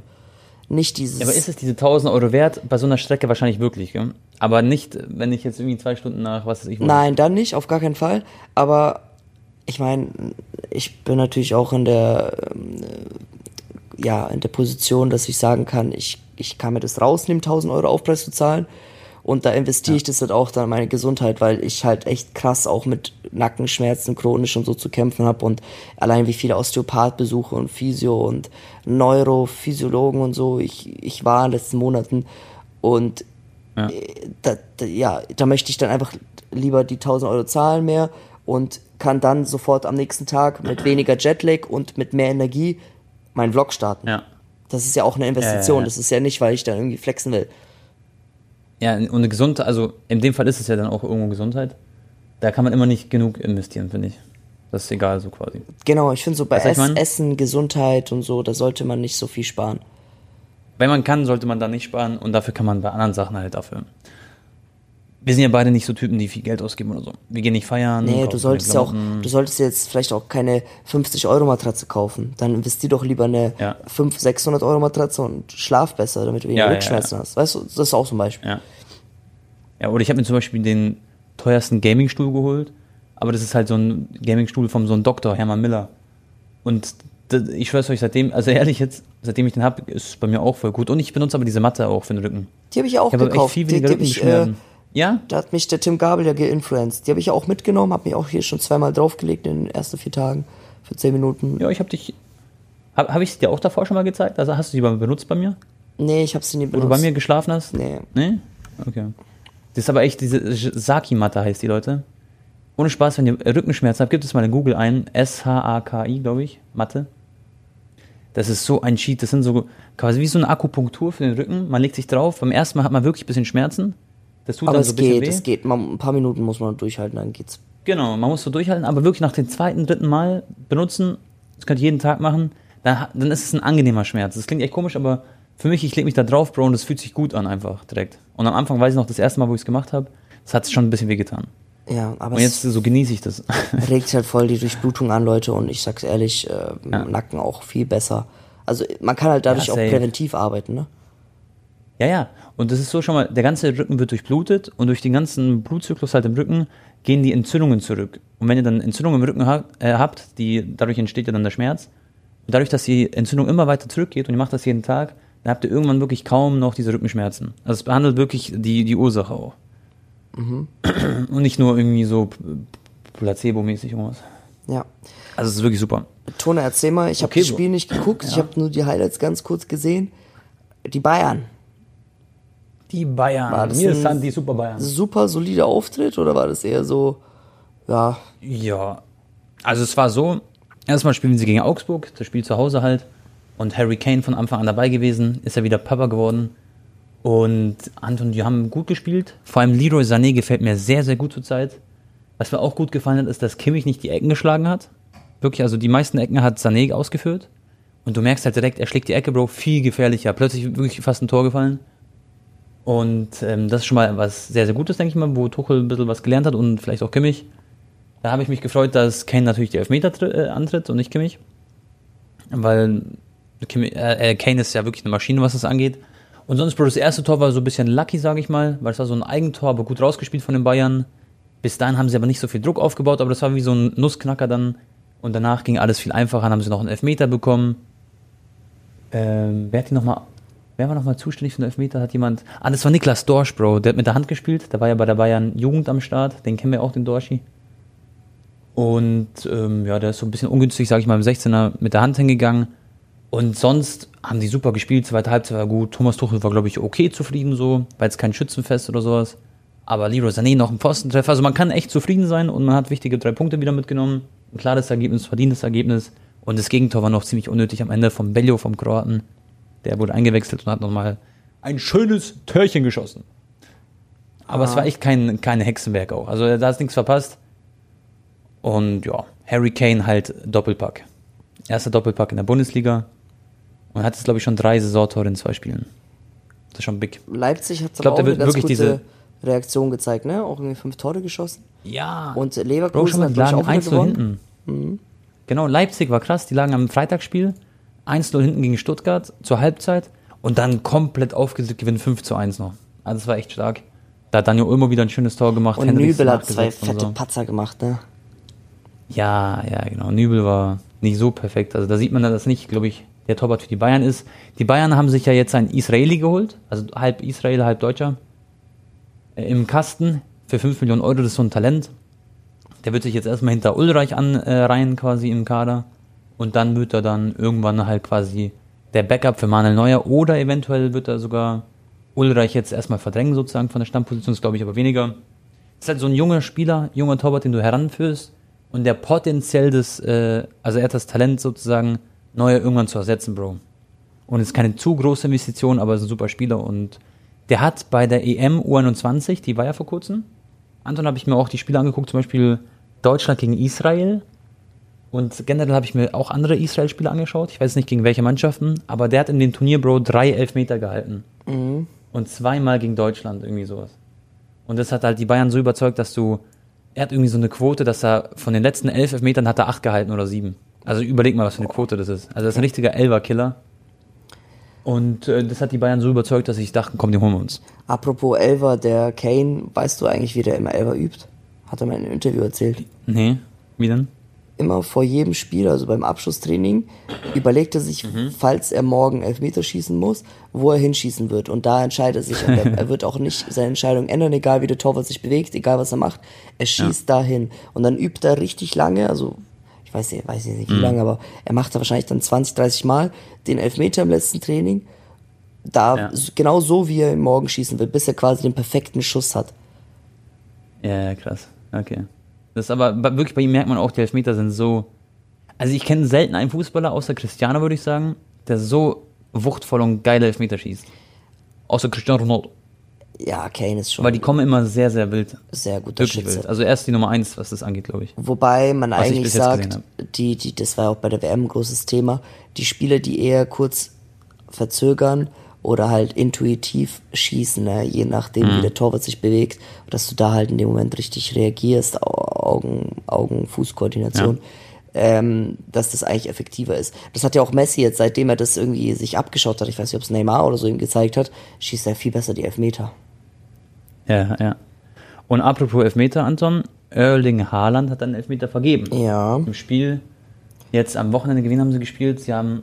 Nicht dieses. Ja, aber ist es diese 1000 Euro wert? Bei so einer Strecke wahrscheinlich wirklich, gell? Aber nicht, wenn ich jetzt irgendwie zwei Stunden nach, was weiß ich, wo- Nein, dann nicht, auf gar keinen Fall. Aber ich meine, ich bin natürlich auch in der, ähm, äh, ja, in der Position, dass ich sagen kann, ich, ich kann mir das rausnehmen, 1000 Euro Aufpreis zu zahlen. Und da investiere ich das halt auch dann in meine Gesundheit, weil ich halt echt krass auch mit Nackenschmerzen chronisch und so zu kämpfen habe und allein wie viele Osteopathbesuche und Physio und Neurophysiologen und so ich, ich war in den letzten Monaten und Ja. da, da, ja, da möchte ich dann einfach lieber die 1000 Euro zahlen mehr und kann dann sofort am nächsten Tag mit weniger Jetlag und mit mehr Energie meinen Vlog starten. Ja. Das ist ja auch eine Investition. Ja, ja. Das ist ja nicht, weil ich dann irgendwie flexen will. Ja, und eine Gesundheit, also in dem Fall ist es ja dann auch irgendwo Gesundheit. Da kann man immer nicht genug investieren, finde ich. Das ist egal, so quasi. Genau, ich finde so bei Ess? Essen, Gesundheit und so, da sollte man nicht so viel sparen. Wenn man kann, sollte man da nicht sparen und dafür kann man bei anderen Sachen halt dafür. Wir sind ja beide nicht so Typen, die viel Geld ausgeben oder so. Wir gehen nicht feiern. Nee, du solltest ja auch, du solltest jetzt vielleicht auch keine 50 Euro Matratze kaufen. Dann investier doch lieber eine Ja. 500, 600 Euro Matratze und schlaf besser, damit du weniger Ja, ja, Rückschmerzen hast. Weißt du, das ist auch so ein Beispiel. Ja. Ja, oder ich habe mir zum Beispiel den teuersten Gaming-Stuhl geholt, aber das ist halt so ein Gaming-Stuhl von so einem Doktor, Hermann Miller. Und ich schwör's euch, seitdem, also ehrlich jetzt, seitdem ich den habe, ist es bei mir auch voll gut. Und ich benutze aber diese Matte auch für den Rücken. Die habe ich auch Ich habe echt gekauft. viel die, weniger die hab ich, äh. Ja? Da hat mich der Tim Gabel ja geinfluenced. Die habe ich ja auch mitgenommen, habe mich auch hier schon zweimal draufgelegt in den ersten vier Tagen für zehn Minuten. Ja, ich habe dich. Habe hab ich dir auch davor schon mal gezeigt? Also hast du die mal benutzt bei mir? Nee, ich habe sie nie Wo benutzt. du bei mir geschlafen hast? Nee. Nee? Okay. Das ist aber echt diese Saki-Matte heißt die, Leute. Ohne Spaß, wenn ihr Rückenschmerzen habt, gibt es mal in Google ein. S-H-A-K-I, glaube ich. Matte. Das ist so ein Cheat. Das sind so quasi wie so eine Akupunktur für den Rücken. Man legt sich drauf. Beim ersten Mal hat man wirklich ein bisschen Schmerzen. Das tut Aber dann es so ein bisschen geht, weh. es geht. Man, ein paar Minuten muss man durchhalten, dann geht's. Genau, man muss so durchhalten, aber wirklich nach dem zweiten, dritten Mal benutzen, das könnt ihr jeden Tag machen, dann, dann ist es ein angenehmer Schmerz. Das klingt echt komisch, aber für mich, ich lege mich da drauf, Bro, und das fühlt sich gut an einfach direkt. Und am Anfang weiß ich noch, das erste Mal, wo ich es gemacht habe, das hat schon ein bisschen wehgetan. Ja, aber Und jetzt es so genieße ich das. regt halt voll die Durchblutung an, Leute. Und ich sag's ehrlich, äh, Ja. Nacken auch viel besser. Also man kann halt dadurch Ja, auch präventiv arbeiten, ne? ja, ja. Und das ist so schon mal, der ganze Rücken wird durchblutet und durch den ganzen Blutzyklus halt im Rücken gehen die Entzündungen zurück. Und wenn ihr dann Entzündungen im Rücken ha äh, habt, die, dadurch entsteht ja dann der Schmerz. Und dadurch, dass die Entzündung immer weiter zurückgeht und ihr macht das jeden Tag, dann habt ihr irgendwann wirklich kaum noch diese Rückenschmerzen. Also es behandelt wirklich die, die Ursache auch. Und nicht nur irgendwie so placebo-mäßig irgendwas. Ja. Also es ist wirklich super. Tone, erzähl mal, ich habe Okay, das. Spiel nicht geguckt, ich habe nur die Highlights ganz kurz gesehen. Die Bayern. Die Bayern. War das Mir ein sind die Super Bayern. Super solider Auftritt oder war das eher so, ja, Ja, also es war so, erstmal spielen sie gegen Augsburg, das Spiel zu Hause halt. Und Harry Kane von Anfang an dabei gewesen, ist er wieder Papa geworden. Und Anton, die haben gut gespielt. Vor allem Leroy Sané gefällt mir sehr, sehr gut zurzeit. Was mir auch gut gefallen hat, ist, dass Kimmich nicht die Ecken geschlagen hat. Wirklich, also die meisten Ecken hat Sané ausgeführt. Und du merkst halt direkt, er schlägt die Ecke, Bro, viel gefährlicher. Plötzlich wirklich fast ein Tor gefallen. Und ähm, das ist schon mal was sehr, sehr Gutes, denke ich mal, wo Tuchel ein bisschen was gelernt hat und vielleicht auch Kimmich. Da habe ich mich gefreut, dass Kane natürlich die Elfmeter äh, antritt und nicht Kimmich. Weil Kimmich, äh, äh, Kane ist ja wirklich eine Maschine, was das angeht. Und sonst, Bro, das erste Tor war so ein bisschen lucky, sage ich mal, weil es war so ein Eigentor, aber gut rausgespielt von den Bayern. Bis dahin haben sie aber nicht so viel Druck aufgebaut, aber das war wie so ein Nussknacker dann. Und danach ging alles viel einfacher, dann haben sie noch einen Elfmeter bekommen. Ähm, wer hat die nochmal, wer war nochmal zuständig für den Elfmeter? Hat jemand, ah, das war Niklas Dorsch, Bro, der hat mit der Hand gespielt, der war ja bei der Bayern Jugend am Start, den kennen wir auch, den Dorschi. Und ähm, ja, der ist so ein bisschen ungünstig, sage ich mal, im 16er mit der Hand hingegangen. Und sonst haben die super gespielt, zweite Halbzeit war gut. Thomas Tuchel war, glaube ich, okay zufrieden so, war jetzt kein Schützenfest oder sowas. Aber Leroy Sané noch ein Pfostentreffer. Also man kann echt zufrieden sein und man hat wichtige drei Punkte wieder mitgenommen. Ein klares Ergebnis, verdientes Ergebnis. Und das Gegentor war noch ziemlich unnötig am Ende vom Bello, vom Kroaten. Der wurde eingewechselt und hat nochmal ein schönes Törchen geschossen. Aber es war echt kein, kein Hexenwerk auch. Also da ist nichts verpasst. Und ja, Harry Kane halt Doppelpack. Erster Doppelpack in der Bundesliga. Und hat jetzt, glaube ich, schon drei Saisontore in zwei Spielen. Das ist schon big. Leipzig hat aber auch eine ganz wirklich gute diese- Reaktion gezeigt, ne? Auch irgendwie fünf Tore geschossen. Ja. Und Bro, Leverkusen mal, hat, glaube ich, auch wieder 1 gewonnen. hinten. Genau, Leipzig war krass. Die lagen am Freitagsspiel 1-0 hinten gegen Stuttgart zur Halbzeit und dann komplett aufgedrückt, gewinnen 5 zu 1 noch. Also das war echt stark. Da hat Daniel Ulmo wieder ein schönes Tor gemacht. Und Henrichs Nübel hat zwei fette so. Patzer gemacht, ne? Ja, ja, genau. Nübel war nicht so perfekt. Also da sieht man, dass das nicht, glaube ich, der Torwart für die Bayern ist. Die Bayern haben sich ja jetzt einen Israeli geholt, also halb Israel, halb Deutscher, äh, im Kasten für 5 Millionen Euro. Das ist so ein Talent. Der wird sich jetzt erstmal hinter Ulreich anreihen, quasi im Kader. Und dann wird er dann irgendwann halt quasi der Backup für Manuel Neuer oder eventuell wird er sogar Ulreich jetzt erstmal verdrängen, sozusagen von der Stammposition, das glaube ich aber weniger. ist halt so ein junger Spieler, junger Torwart, den du heranführst und der potenziell das, äh, also er hat das Talent sozusagen, Neuer irgendwann zu ersetzen, Bro. Und es ist keine zu große Investition, aber ist ein super Spieler und der hat bei der EM U21, die war ja vor kurzem, Anton habe ich mir auch die Spiele angeguckt, zum Beispiel Deutschland gegen Israel. Und generell habe ich mir auch andere Israel-Spiele angeschaut. Ich weiß nicht gegen welche Mannschaften, aber der hat in dem Turnier, Bro, drei Elfmeter gehalten. Und zweimal gegen Deutschland, irgendwie sowas. Und das hat halt die Bayern so überzeugt, dass du. Er hat irgendwie so eine Quote, dass er von den letzten elf Elfmetern hat er acht gehalten oder sieben. Also überleg mal, was für eine Quote das ist. Also das ist ein richtiger Elver-Killer. Und äh, das hat die Bayern so überzeugt, dass ich dachte, komm, die holen wir uns. Apropos Elver, der Kane, weißt du eigentlich, wie der immer Elver übt? Hat er mir in einem Interview erzählt. Nee, wie denn? Immer vor jedem Spiel, also beim Abschlusstraining, überlegt er sich, falls er morgen Elfmeter schießen muss, wo er hinschießen wird. Und da entscheidet er sich. Er, wird auch nicht seine Entscheidung ändern, egal wie der Torwart sich bewegt, egal was er macht. Er schießt dahin. Und dann übt er richtig lange, also ich weiß, nicht- weiß nicht wie lange, aber er macht da wahrscheinlich dann 20, 30 Mal den Elfmeter im letzten Training. Da Ja. genau so, wie er ihn morgen schießen will, bis er quasi den perfekten Schuss hat. Ja, ja, krass. Okay. Das ist aber wirklich bei ihm merkt man auch, die Elfmeter sind so. Also ich kenne selten einen Fußballer, außer Cristiano, würde ich sagen, der so wuchtvoll und geile Elfmeter schießt. Außer Cristiano Ronaldo. Ja, Kane ist schon Weil die kommen immer sehr, sehr wild. sehr guter Wirklich Schütze. wild. Also er ist die Nummer eins, was das angeht, glaube ich. Wobei man ich eigentlich sagt, die, die, das war ja auch bei der WM ein großes Thema, die Spieler, die eher kurz verzögern oder halt intuitiv schießen, ne? je nachdem, Mhm. wie der Torwart sich bewegt, dass du da halt in dem Moment richtig reagierst, Au- Augen, Augen, Fußkoordination, ähm, dass das eigentlich effektiver ist. Das hat ja auch Messi jetzt, seitdem er das irgendwie sich abgeschaut hat, ich weiß nicht, ob es Neymar oder so ihm gezeigt hat, schießt er viel besser die Elfmeter. Ja, ja. Und apropos Elfmeter, Anton, Erling Haaland hat einen Elfmeter vergeben. Ja. Im Spiel, jetzt am Wochenende gewinnen haben sie gespielt. Sie haben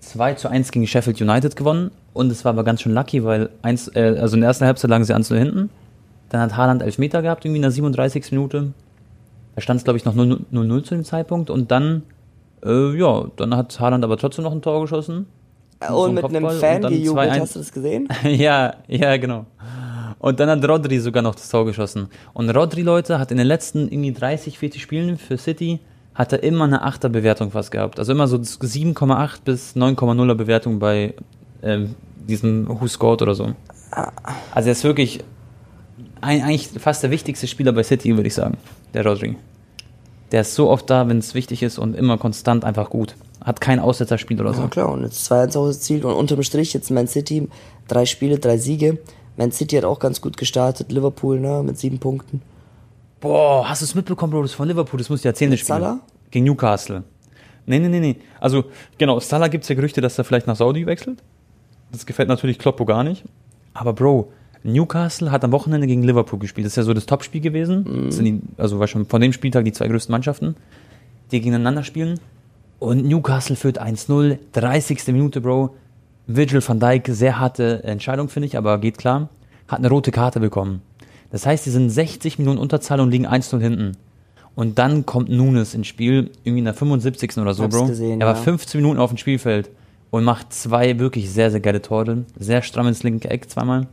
2 zu 1 gegen Sheffield United gewonnen. Und es war aber ganz schön lucky, weil eins, äh, also in der ersten Halbzeit lagen sie 1 zu hinten. Dann hat Haaland Elfmeter gehabt, irgendwie in der 37. Minute. Da stand es, glaube ich, noch 0-0 zu dem Zeitpunkt. Und dann, äh, ja, dann hat Haaland aber trotzdem noch ein Tor geschossen. Und so mit einem Fan gejubelt, hast du das gesehen? ja, ja, genau. Und dann hat Rodri sogar noch das Tor geschossen. Und Rodri, Leute, hat in den letzten irgendwie 30, 40 Spielen für City hat er immer eine 8er Bewertung fast gehabt. Also immer so 7,8 bis 9,0er Bewertung bei ähm, diesem Who Scored oder so. Also er ist wirklich ein, eigentlich fast der wichtigste Spieler bei City, würde ich sagen, der Rodri. Der ist so oft da, wenn es wichtig ist und immer konstant einfach gut. Hat kein Aussetzerspiel oder so. Ja klar, und jetzt 2-1 auch das Ziel und unterm Strich jetzt Man City, drei Spiele, drei Siege. Man City hat auch ganz gut gestartet, Liverpool, ne, mit sieben Punkten. Boah, hast du es mitbekommen, Bro? Das ist von Liverpool, das musst du erzählen, das Spiel. Salah? Gegen Newcastle. Nee, nee, nee, nee. Also, genau, Salah gibt es ja Gerüchte, dass er vielleicht nach Saudi wechselt. Das gefällt natürlich Kloppo gar nicht. Aber Bro, Newcastle hat am Wochenende gegen Liverpool gespielt. Das ist ja so das Topspiel gewesen. Mhm. Das sind die, also war schon von dem Spieltag die zwei größten Mannschaften, die gegeneinander spielen. Und Newcastle führt 1-0, 30. Minute, Bro. Virgil van Dijk, sehr harte Entscheidung, finde ich, aber geht klar. Hat eine rote Karte bekommen. Das heißt, sie sind 60 Minuten Unterzahl und liegen 1-0 hinten. Und dann kommt Nunes ins Spiel, irgendwie in der 75. oder so, Bro. Gesehen, er war ja. 15 Minuten auf dem Spielfeld und macht zwei wirklich sehr, sehr geile Tore. Sehr stramm ins linke Eck zweimal.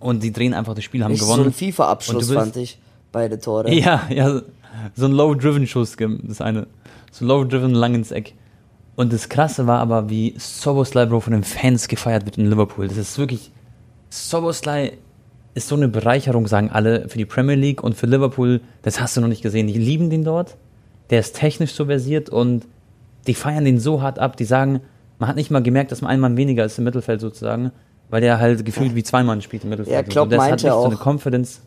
Und die drehen einfach das Spiel, haben ich gewonnen. So ein FIFA-Abschluss fand ich, beide Tore. Ja, ja, so ein Low-Driven-Schuss, das eine. So Low-Driven lang ins Eck. Und das Krasse war aber, wie Soboslai, Bro, von den Fans gefeiert wird in Liverpool. Das ist wirklich, Soboslai ist so eine Bereicherung, sagen alle, für die Premier League und für Liverpool. Das hast du noch nicht gesehen. Die lieben den dort. Der ist technisch so versiert und die feiern den so hart ab. Die sagen, man hat nicht mal gemerkt, dass man ein Mann weniger ist im Mittelfeld sozusagen weil der halt gefühlt wie zwei Mann spielt im Mittelfeld. Ja, Klopp so. meinte auch so eine Confidence.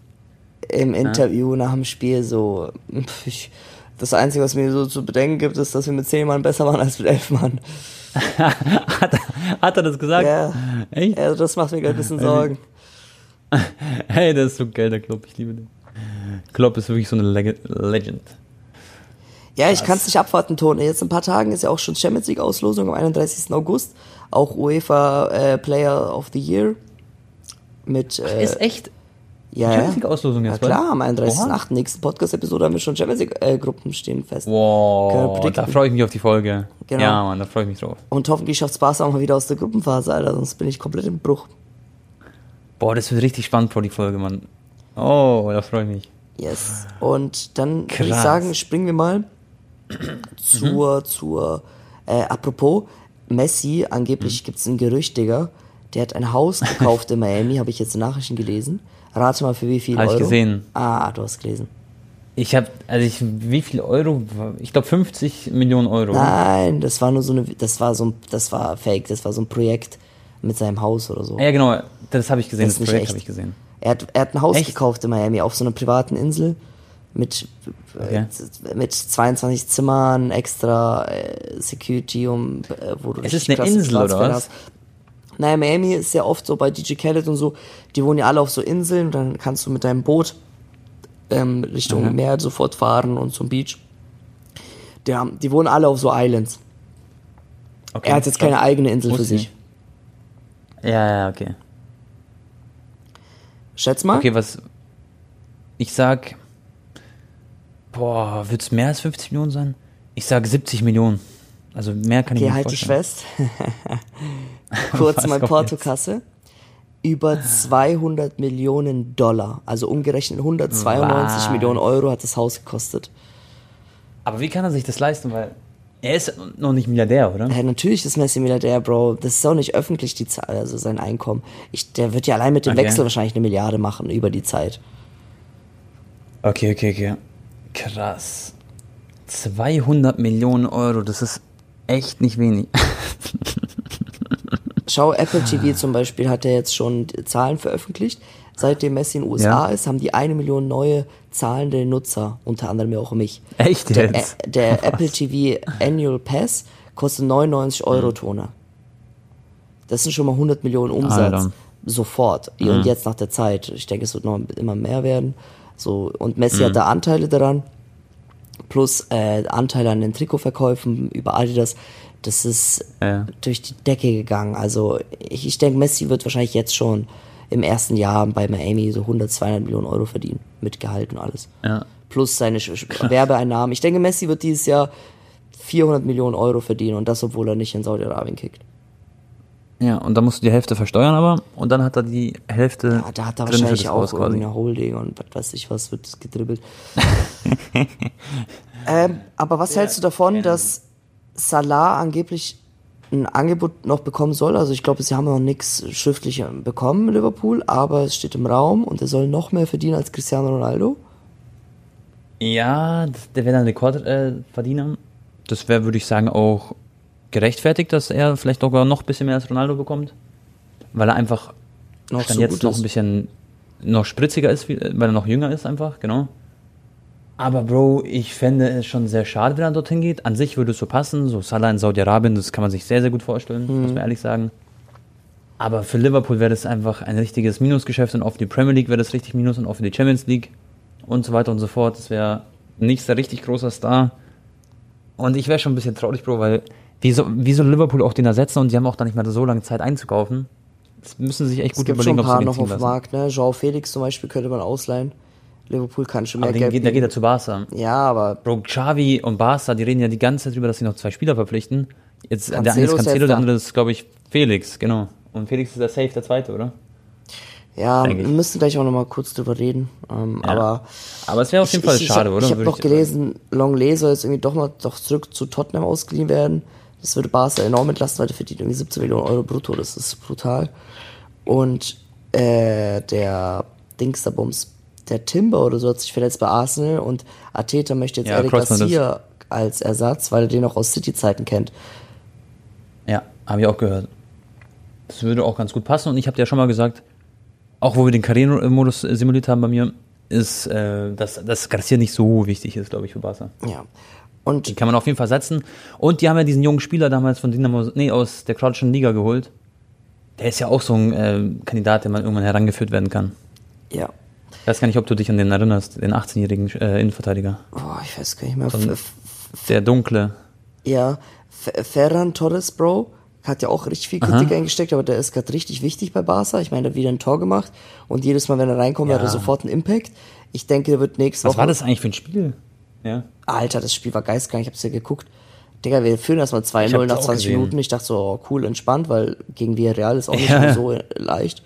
im Interview ja. nach dem Spiel so, ich, das Einzige, was mir so zu bedenken gibt, ist, dass wir mit zehn Mann besser waren als mit elf Mann. hat, er, hat, er das gesagt? Ja. Echt? Also das macht mir gerade ein bisschen Sorgen. hey, der ist so geil, der Klopp, ich liebe den. Klopp ist wirklich so eine Leg Legend. Ja, ich kann es nicht abwarten, Tone. Jetzt in ein paar Tagen ist ja auch schon Champions League Auslosung am 31. August auch UEFA äh, Player of the Year. Mit, äh, ist echt? Ja, Champions League Auslosung jetzt. Ja klar, am 31.8. nächsten Podcast-Episode haben wir schon Champions League äh, Gruppen stehen fest. Wow, da freue ich mich auf die Folge. Genau. Ja, Mann, da freue ich mich drauf. Und hoffentlich schafft Barca auch mal wieder aus der Gruppenphase, Alter, sonst bin ich komplett im Bruch. Boah, das wird richtig spannend vor die Folge, Mann. Oh, da freue ich mich. Yes. Und dann würde ich sagen, springen wir mal zur, mhm. zur, äh, apropos, Messi, angeblich mhm. gibt es ein Gerücht, Digga, der hat ein Haus gekauft in Miami, habe ich jetzt in Nachrichten gelesen. Rate mal für wie viel hab Euro. Habe ich gesehen. Ah, du hast gelesen. Ich habe, also ich, wie viel Euro? Ich glaube 50 Millionen Euro. Nein, das war nur so eine, das war so ein, das war Fake, das war so ein Projekt mit seinem Haus oder so. Ja, genau, das habe ich gesehen, das, das Projekt habe ich gesehen. Er hat, er hat ein Haus echt? gekauft in Miami auf so einer privaten Insel mit, okay. äh, mit 22 Zimmern, extra äh, Security, um, äh, wo du Es ist eine Insel, oder was? Naja, Miami ist ja oft so bei DJ Khaled und so, die wohnen ja alle auf so Inseln dann kannst du mit deinem Boot ähm, Richtung mhm. Meer sofort fahren und zum Beach. Die, haben, die wohnen alle auf so Islands. Okay, er hat jetzt keine eigene Insel für sich. Ja, ja, okay. Schätz mal. Okay, was. Ich sag Boah, wird es mehr als 50 Millionen sein? Ich sage 70 Millionen. Also mehr kann okay, ich nicht halt vorstellen. dich fest. Kurz mal Portokasse. Über 200 Millionen Dollar. Also umgerechnet 192 Was? Millionen Euro hat das Haus gekostet. Aber wie kann er sich das leisten? Weil er ist noch nicht Milliardär, oder? Ja, natürlich ist Messi Milliardär, Bro. Das ist auch nicht öffentlich, die Zahl, also sein Einkommen. Ich, der wird ja allein mit dem okay. Wechsel wahrscheinlich eine Milliarde machen über die Zeit. Okay, okay, okay. Krass. 200 Millionen Euro, das ist echt nicht wenig. Schau, Apple TV zum Beispiel hat ja jetzt schon Zahlen veröffentlicht. Seitdem Messi in den USA ja. ist, haben die eine Million neue zahlende Nutzer, unter anderem auch mich. Echt jetzt? Der, der Apple TV Annual Pass kostet 99 Euro mhm. Toner. Das sind schon mal 100 Millionen Umsatz. Alter. Sofort. Mhm. Und jetzt nach der Zeit. Ich denke, es wird noch immer mehr werden. So, und Messi mhm. hat da Anteile daran, plus äh, Anteile an den Trikotverkäufen über Adidas. Das ist ja. durch die Decke gegangen. Also ich, ich denke, Messi wird wahrscheinlich jetzt schon im ersten Jahr bei Miami so 100, 200 Millionen Euro verdienen, mit Gehalt und alles. Ja. Plus seine Krass. Werbeeinnahmen. Ich denke, Messi wird dieses Jahr 400 Millionen Euro verdienen und das, obwohl er nicht in Saudi-Arabien kickt. Ja, und dann musst du die Hälfte versteuern aber und dann hat er die Hälfte Ja, da hat er drin wahrscheinlich das auch quasi. irgendeine Holding und was weiß ich was wird gedribbelt. ähm, aber was hältst du davon, dass Salah angeblich ein Angebot noch bekommen soll? Also ich glaube, sie haben noch nichts schriftlich bekommen, Liverpool, aber es steht im Raum und er soll noch mehr verdienen als Cristiano Ronaldo. Ja, das- der wäre dann Rekordverdiener. Äh, das wäre, würde ich sagen, auch gerechtfertigt, dass er vielleicht sogar noch ein bisschen mehr als Ronaldo bekommt. Weil er einfach Noch dann so jetzt gut noch ein bisschen noch spritziger ist, weil er noch jünger ist einfach, genau. Aber Bro, ich fände es schon sehr schade, wenn er dorthin geht. An sich würde es so passen, so Salah in Saudi-Arabien, das kann man sich sehr, sehr gut vorstellen, muss Mhm. man ehrlich sagen. Aber für Liverpool wäre das einfach ein richtiges Minusgeschäft und auch für die Premier League wäre das richtig Minus und auch für die Champions League und so weiter und so fort. Das wäre nächster richtig großer Star. Und ich wäre schon ein bisschen traurig, Bro, weil wie, so, wie soll Liverpool auch den ersetzen und die haben auch da nicht mehr so lange Zeit einzukaufen. Das müssen sie sich echt Es gut gibt schon überlegen, ein ob sie paar noch auf dem. Markt, ne? Joao Felix zum Beispiel könnte man ausleihen. Liverpool kann schon mehr Aber Geld geht, der geht ja zu Barca. Ja, aber Bro, Xavi und Barca, die reden ja die ganze Zeit darüber, dass sie noch zwei Spieler verpflichten. Jetzt, der eine ist Cancelo, der andere ist, glaube ich, Felix, genau. Und Felix ist der Safe, der zweite, oder? ja, wir müssen gleich auch noch mal kurz drüber reden. Ähm, Ja. Aber Aber es wäre auf jeden Fall ich, schade, ich, oder? Ich habe noch gelesen, Longley soll jetzt irgendwie doch mal doch zurück zu Tottenham ausgeliehen werden. Das würde Barca enorm entlasten, weil der verdient irgendwie 17 Millionen Euro brutto. Das ist brutal. Und äh, der Dingsterbums, der Timber oder so hat sich verletzt bei Arsenal und Arteta möchte jetzt Ja, Eric Garcia als Ersatz, weil er den auch aus City-Zeiten kennt. Ja, habe ich auch gehört. Das würde auch ganz gut passen. Und ich habe dir ja schon mal gesagt, auch wo wir den Karrieremodus äh, simuliert haben bei mir, ist, äh, dass, dass Garcia nicht so wichtig ist, glaube ich, für Barca. Ja. Und Die kann man auf jeden Fall setzen. Und die haben ja diesen jungen Spieler damals von Dynamo, nee, aus der kroatischen Liga geholt. Der ist ja auch so ein äh, Kandidat, der mal irgendwann herangeführt werden kann. ja. Ich weiß gar nicht, ob du dich an den erinnerst, den 18-jährigen äh, Innenverteidiger. Boah, ich weiß gar nicht mehr. Von- Der dunkle. Ja, F- Ferran Torres, Bro, hat ja auch richtig viel Kritik eingesteckt, aber der ist gerade richtig wichtig bei Barca. Ich meine, der hat wieder ein Tor gemacht und jedes Mal, wenn er reinkommt, Ja. hat er sofort einen Impact. Ich denke, der wird nächste Was Woche. war das eigentlich für ein Spiel? Ja. Alter, das Spiel war geistgeil, ich hab's ja geguckt. Digga, wir führen erstmal Ich 2-0 hab's nach auch 20 gesehen. Minuten. Ich dachte so, oh, cool, entspannt, weil gegen Villarreal ist auch nicht Ja, so leicht.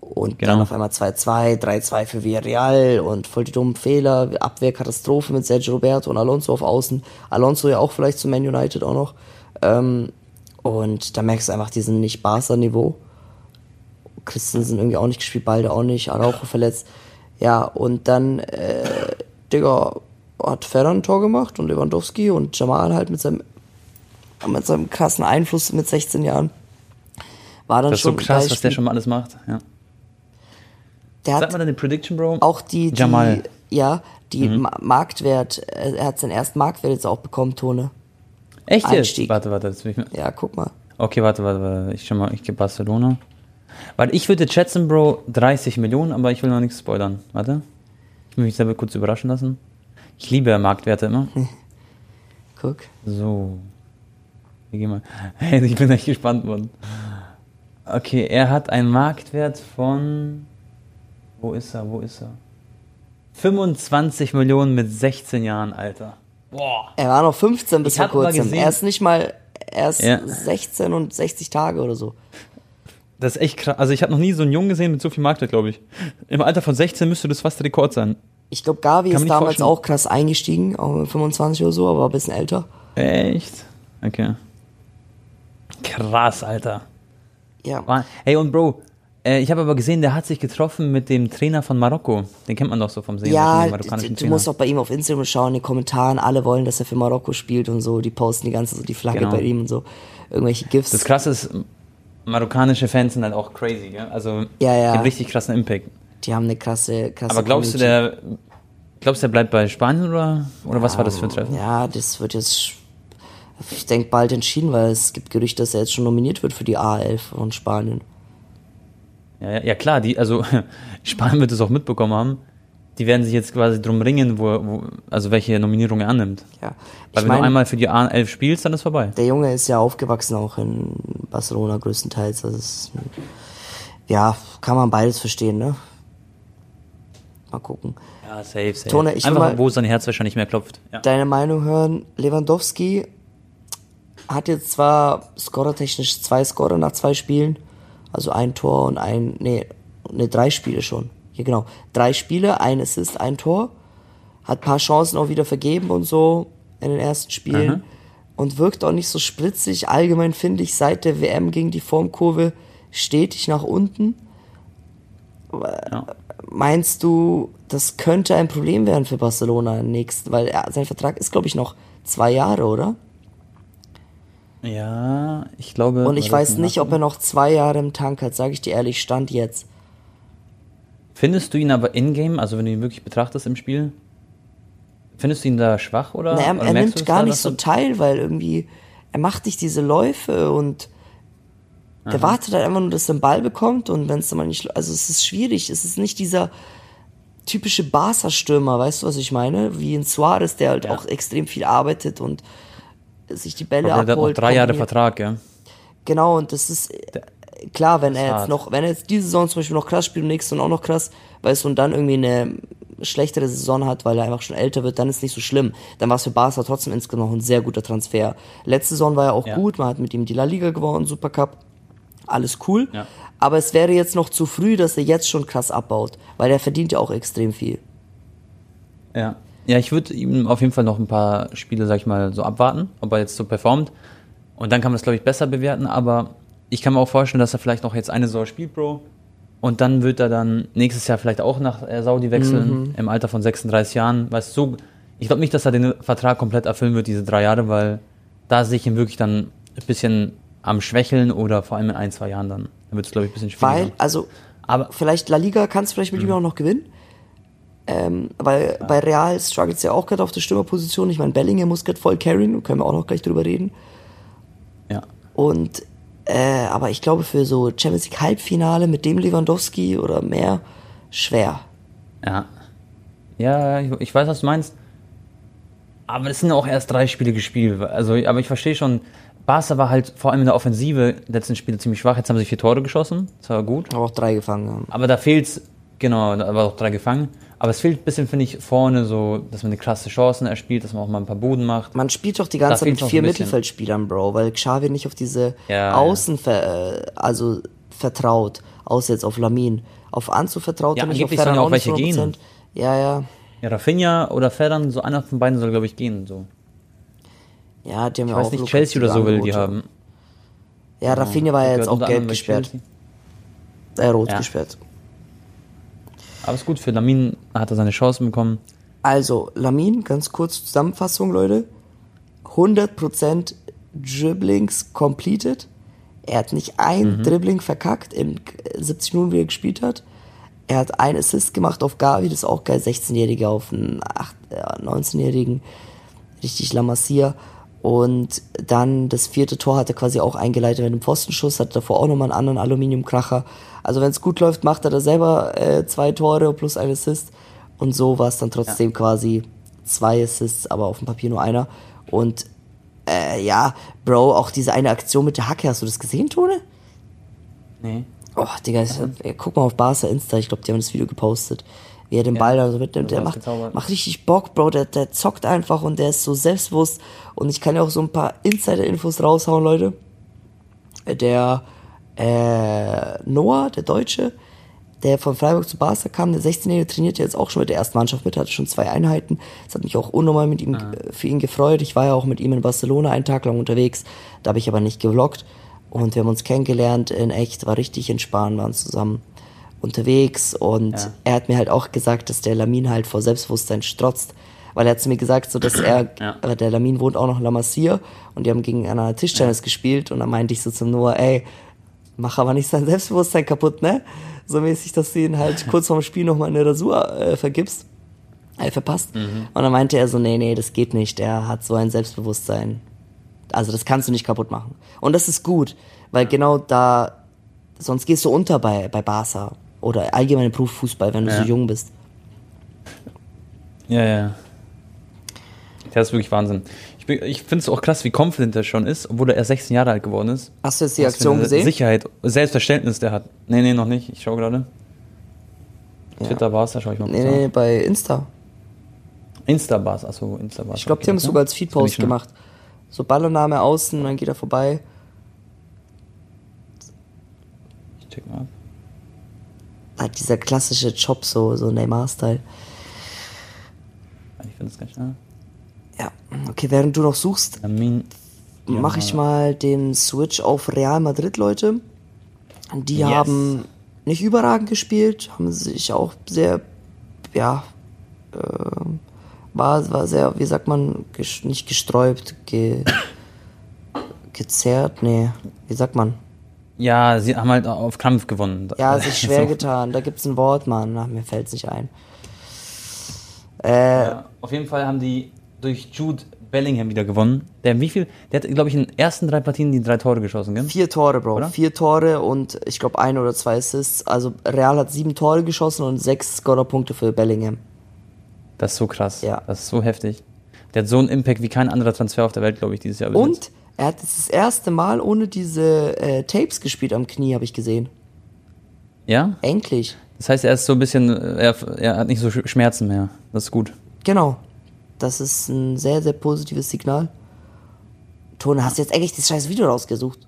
Und Genau. dann auf einmal 2-2, 3-2 für Villarreal und voll die dummen Fehler, Abwehrkatastrophe mit Sergio Roberto und Alonso auf Außen. Alonso ja auch vielleicht zu Man United auch noch. Ähm, und da merkst du einfach diesen nicht Barca-Niveau. Christensen irgendwie auch nicht gespielt, Balde auch nicht, Araujo verletzt. Ja, und dann, äh, Digga, hat Ferran ein Tor gemacht und Lewandowski und Jamal halt mit seinem, mit seinem krassen Einfluss mit 16 Jahren. War dann Das ist so schon ein krass, was der schon mal alles macht. Ja. Der Sag mal deine Prediction, Bro. auch die, die Jamal. Mhm. ja, die Ma Marktwert, äh, er hat seinen ersten Marktwert jetzt auch bekommen, Tone. Echt jetzt? Warte, warte. Das will ich mir Ja, guck mal. okay, warte, warte, warte. Ich schau mal, ich gebe Barcelona. Weil ich würde schätzen, Bro, 30 Millionen, aber ich will noch nichts spoilern. Warte. Ich will mich selber kurz überraschen lassen. Ich liebe Marktwerte immer. Guck. So. Wir gehen mal. Hey, ich bin echt gespannt, Mann. Okay, er hat einen Marktwert von. Wo ist er? Wo ist er? 25 Millionen mit 16 Jahren, Alter. Boah. Er war noch 15 bis Ich vor kurzem. gesehen- Er ist nicht mal, er ist Ja. 16 und 60 Tage oder so. Das ist echt krass. Also ich habe noch nie so einen Jungen gesehen mit so viel Marktwert, glaube ich. Im Alter von 16 müsste das fast Rekord sein. Ich glaube, Gavi ist damals vorstellen. auch krass eingestiegen, auch mit 25 oder so, aber ein bisschen älter. Echt? Okay. Krass, Alter. Ja. Hey und Bro, äh, ich habe aber gesehen, der hat sich getroffen mit dem Trainer von Marokko. Den kennt man doch so vom Sehen. Ja, du Trainer. musst auch bei ihm auf Instagram schauen, in den Kommentaren, alle wollen, dass er für Marokko spielt und so, die posten die ganze so die Flagge Genau. bei ihm und so, irgendwelche GIFs. Das Krasse ist, marokkanische Fans sind halt auch crazy, gell? Also, Ja, ja. die haben richtig krassen Impact. Die haben eine krasse, krasse Aber glaubst du, Community. der, glaubst du, der bleibt bei Spanien oder, oder was war das für ein Treffen? Ja, das wird jetzt, ich denke, bald entschieden, weil es gibt Gerüchte, dass er jetzt schon nominiert wird für die A11 von Spanien. Ja, ja, klar, die, also Spanien wird es auch mitbekommen haben. Die werden sich jetzt quasi drum ringen, wo, wo also welche Nominierung er annimmt. Ja. Weil wenn du meine, einmal für die A11 spielst, dann ist vorbei. der Junge ist ja aufgewachsen auch in Barcelona größtenteils. Das ist, ja, kann man beides verstehen, ne? Mal gucken. Ja, safe, safe. Tone, ich Einfach, wo sein Herz wahrscheinlich mehr klopft. Ja. Deine Meinung hören, Lewandowski, hat jetzt zwar scorertechnisch zwei Scorer nach zwei Spielen, also ein Tor und ein, nee, ne, drei Spiele schon. Hier genau, drei Spiele, ein Assist, ein Tor. Hat paar Chancen auch wieder vergeben und so in den ersten Spielen. Mhm. Und wirkt auch nicht so spritzig. Allgemein finde ich seit der WM ging die Formkurve stetig nach unten. Ja. Meinst du, das könnte ein Problem werden für Barcelona nächsten, weil er, sein Vertrag ist, glaube ich, noch zwei Jahre, oder? Ja, ich glaube. Und ich weiß nicht, ob er noch zwei Jahre im Tank hat, sage ich dir ehrlich, Stand jetzt. Findest du ihn aber in-game, also wenn du ihn wirklich betrachtest im Spiel, findest du ihn da schwach oder? Na, er, oder er nimmt gar da, nicht so teil, weil irgendwie, er macht nicht diese Läufe und der wartet halt einfach nur, dass er den Ball bekommt und wenn es dann mal nicht, also es ist schwierig, es ist nicht dieser typische Barca-Stürmer, weißt du, was ich meine? Wie in Suarez, der halt Ja. auch extrem viel arbeitet und sich die Bälle Aber der hat noch abholt. drei Jahre. Vertrag, ja. Genau, und das ist äh, klar, wenn er jetzt hart. noch, wenn er jetzt diese Saison zum Beispiel noch krass spielt und nächste Saison auch noch krass, weißt du, und dann irgendwie eine schlechtere Saison hat, weil er einfach schon älter wird, dann ist nicht so schlimm. Dann war es für Barca trotzdem insgesamt noch ein sehr guter Transfer. Letzte Saison war er auch Ja. gut, man hat mit ihm die La Liga gewonnen, Supercup, alles cool. Ja. Aber es wäre jetzt noch zu früh, dass er jetzt schon krass abbaut, weil er verdient ja auch extrem viel. Ja. Ja, ich würde ihm auf jeden Fall noch ein paar Spiele, sag ich mal, so abwarten, ob er jetzt so performt. Und dann kann man das, glaube ich, besser bewerten. Aber ich kann mir auch vorstellen, dass er vielleicht noch jetzt eine Saison spielt, Bro. Und dann wird er dann nächstes Jahr vielleicht auch nach äh, Saudi wechseln, im Alter von 36 Jahren. Weißt du, so, ich glaube nicht, dass er den Vertrag komplett erfüllen wird, diese drei Jahre, weil da sehe ich ihn wirklich dann ein bisschen am Schwächeln oder vor allem in ein, zwei Jahren dann. Dann wird es, glaube ich, ein bisschen schwieriger. Weil, also, Aber vielleicht La Liga kannst du vielleicht mit ihm auch noch gewinnen. Ähm, weil bei Real struggelt ja auch gerade auf der Stürmerposition. Ich meine, Bellingham muss gerade voll carryen, können wir auch noch gleich drüber reden. ja. Und, äh, aber ich glaube, für so Champions League Halbfinale mit dem Lewandowski oder mehr, schwer. Ja. Ja, ich, ich weiß, was du meinst. Aber es sind auch erst drei Spiele gespielt. Also, aber ich verstehe schon, Barca war halt vor allem in der Offensive letzten Spiele ziemlich schwach. Jetzt haben sie vier Tore geschossen. Das war gut. Aber auch drei gefangen haben. Aber da fehlt's, genau, da war auch drei gefangen. Aber es fehlt ein bisschen, finde ich, vorne so, dass man eine krasse Chancen erspielt, dass man auch mal ein paar Buden macht. Man spielt doch die ganze Zeit mit vier. Mittelfeldspielern, Bro, weil Xavi nicht auf diese Ja, Außen ver, äh, also vertraut, außer jetzt auf Lamin. Auf Anzu vertraut Ja, er nicht, auf Ferran ja auch welche gehen. 100%. Ja, ja. Ja, Rafinha oder Ferran, so einer von beiden soll, glaube ich, gehen. So. Ja, die haben Ich ja weiß auch nicht, Chelsea oder so will die haben. Ja, Rafinha war ja jetzt auch gelb gesperrt. Äh, rot Ja. gesperrt. Aber ist gut, für Lamin hat er seine Chancen bekommen. Also, Lamin, ganz kurz Zusammenfassung, Leute. 100% Dribblings completed. Er hat nicht ein Dribbling verkackt in 70 Minuten, wie er gespielt hat. Er hat einen Assist gemacht auf Gavi, das ist auch geil. 16-Jähriger auf einen acht- äh, 19-Jährigen. Richtig La Masia. Und dann das vierte Tor hat er quasi auch eingeleitet mit einem Pfostenschuss, hat davor auch nochmal einen anderen Aluminiumkracher. Also wenn es gut läuft, macht er da selber äh, zwei Tore plus ein Assist. Und so war es dann trotzdem quasi zwei Assists, aber auf dem Papier nur einer. Und äh, ja, Bro, auch diese eine Aktion mit der Hacke, hast du das gesehen, Tone? Nee. Oh, Digga, ich, ey, guck mal auf Barca Insta, ich glaube, die haben das Video gepostet. Wie er den Ball da so mitnimmt, das der macht, gezaubert. macht richtig Bock, Bro, der, der zockt einfach und der ist so selbstbewusst. Und ich kann ja auch so ein paar Insider-Infos raushauen, Leute. Der äh, Noah, der Deutsche, der von Freiburg zu Barca kam, der 16-Jährige trainiert jetzt auch schon mit der ersten Mannschaft mit, hatte schon zwei Einheiten. Das hat mich auch unnormal mit ihm, äh, für ihn gefreut. Ich war ja auch mit ihm in Barcelona einen Tag lang unterwegs, da habe ich aber nicht gevloggt. Und wir haben uns kennengelernt in echt, war richtig entspannt, waren zusammen unterwegs und Ja. er hat mir halt auch gesagt, dass der Lamin halt vor Selbstbewusstsein strotzt. Weil er hat zu mir gesagt, so dass er, Ja. aber der Lamin wohnt auch noch in La Masia und die haben gegeneinander Tischtennis gespielt und dann meinte ich so zum Noah, ey, mach aber nicht sein Selbstbewusstsein kaputt, ne? So mäßig, dass du ihn halt kurz vorm Spiel nochmal eine Rasur äh, vergibst. Äh, verpasst. Mhm. Und dann meinte er so, nee, nee, das geht nicht. Er hat so ein Selbstbewusstsein. Also das kannst du nicht kaputt machen. Und das ist gut, weil genau da, sonst gehst du unter bei, bei Barca oder allgemein im Berufsfußball, wenn du Ja. so jung bist. Ja, ja. Das ist wirklich Wahnsinn. Ich, ich finde es auch krass, wie confident er schon ist, obwohl er erst 16 Jahre alt geworden ist. Hast du jetzt die Was Aktion gesehen? Sicherheit, Selbstverständnis der hat. Nee, nee, noch nicht. Ich schaue gerade. Twitter war es, da schaue ich mal kurz Nee, nee, bei Insta. Insta war es, achso, Insta war es. Ich glaube, die haben es sogar als Feedpost gemacht. So Ballannahme außen, dann geht er vorbei. Ich check mal ab. Halt dieser klassische Job, so, so Neymar-Style. Ich finde das ganz schnell. Ja, okay, während du noch suchst, Lamin. mache ich mal den Switch auf Real Madrid, Leute. Die Yes. haben nicht überragend gespielt, haben sich auch sehr, ja, äh, war, war sehr, wie sagt man, ges nicht gesträubt, ge gezerrt, nee, wie sagt man? Ja, sie haben halt auf Krampf gewonnen. Ja, sich schwer So. getan, da gibt's ein Wort, Mann, Ach, mir fällt's nicht ein. Äh, Ja, auf jeden Fall haben die durch Jude Bellingham wieder gewonnen. Der wie viel? Der hat, glaube ich, in den ersten drei Partien die drei Tore geschossen, gell? Vier Tore, Bro. Oder? Vier Tore und ich glaube ein oder zwei Assists. Also Real hat sieben Tore geschossen und sechs Scorerpunkte für Bellingham. Das ist so krass. Ja. Das ist so heftig. Der hat so einen Impact wie kein anderer Transfer auf der Welt, glaube ich, dieses Jahr. bis jetzt. Er hat jetzt das erste Mal ohne diese äh, Tapes gespielt am Knie, habe ich gesehen. Ja? Endlich. Das heißt, er ist so ein bisschen, er, er hat nicht so Sch- Schmerzen mehr. Das ist gut. Genau. Das ist ein sehr, sehr positives Signal. Tone, hast du jetzt eigentlich das scheiß Video rausgesucht?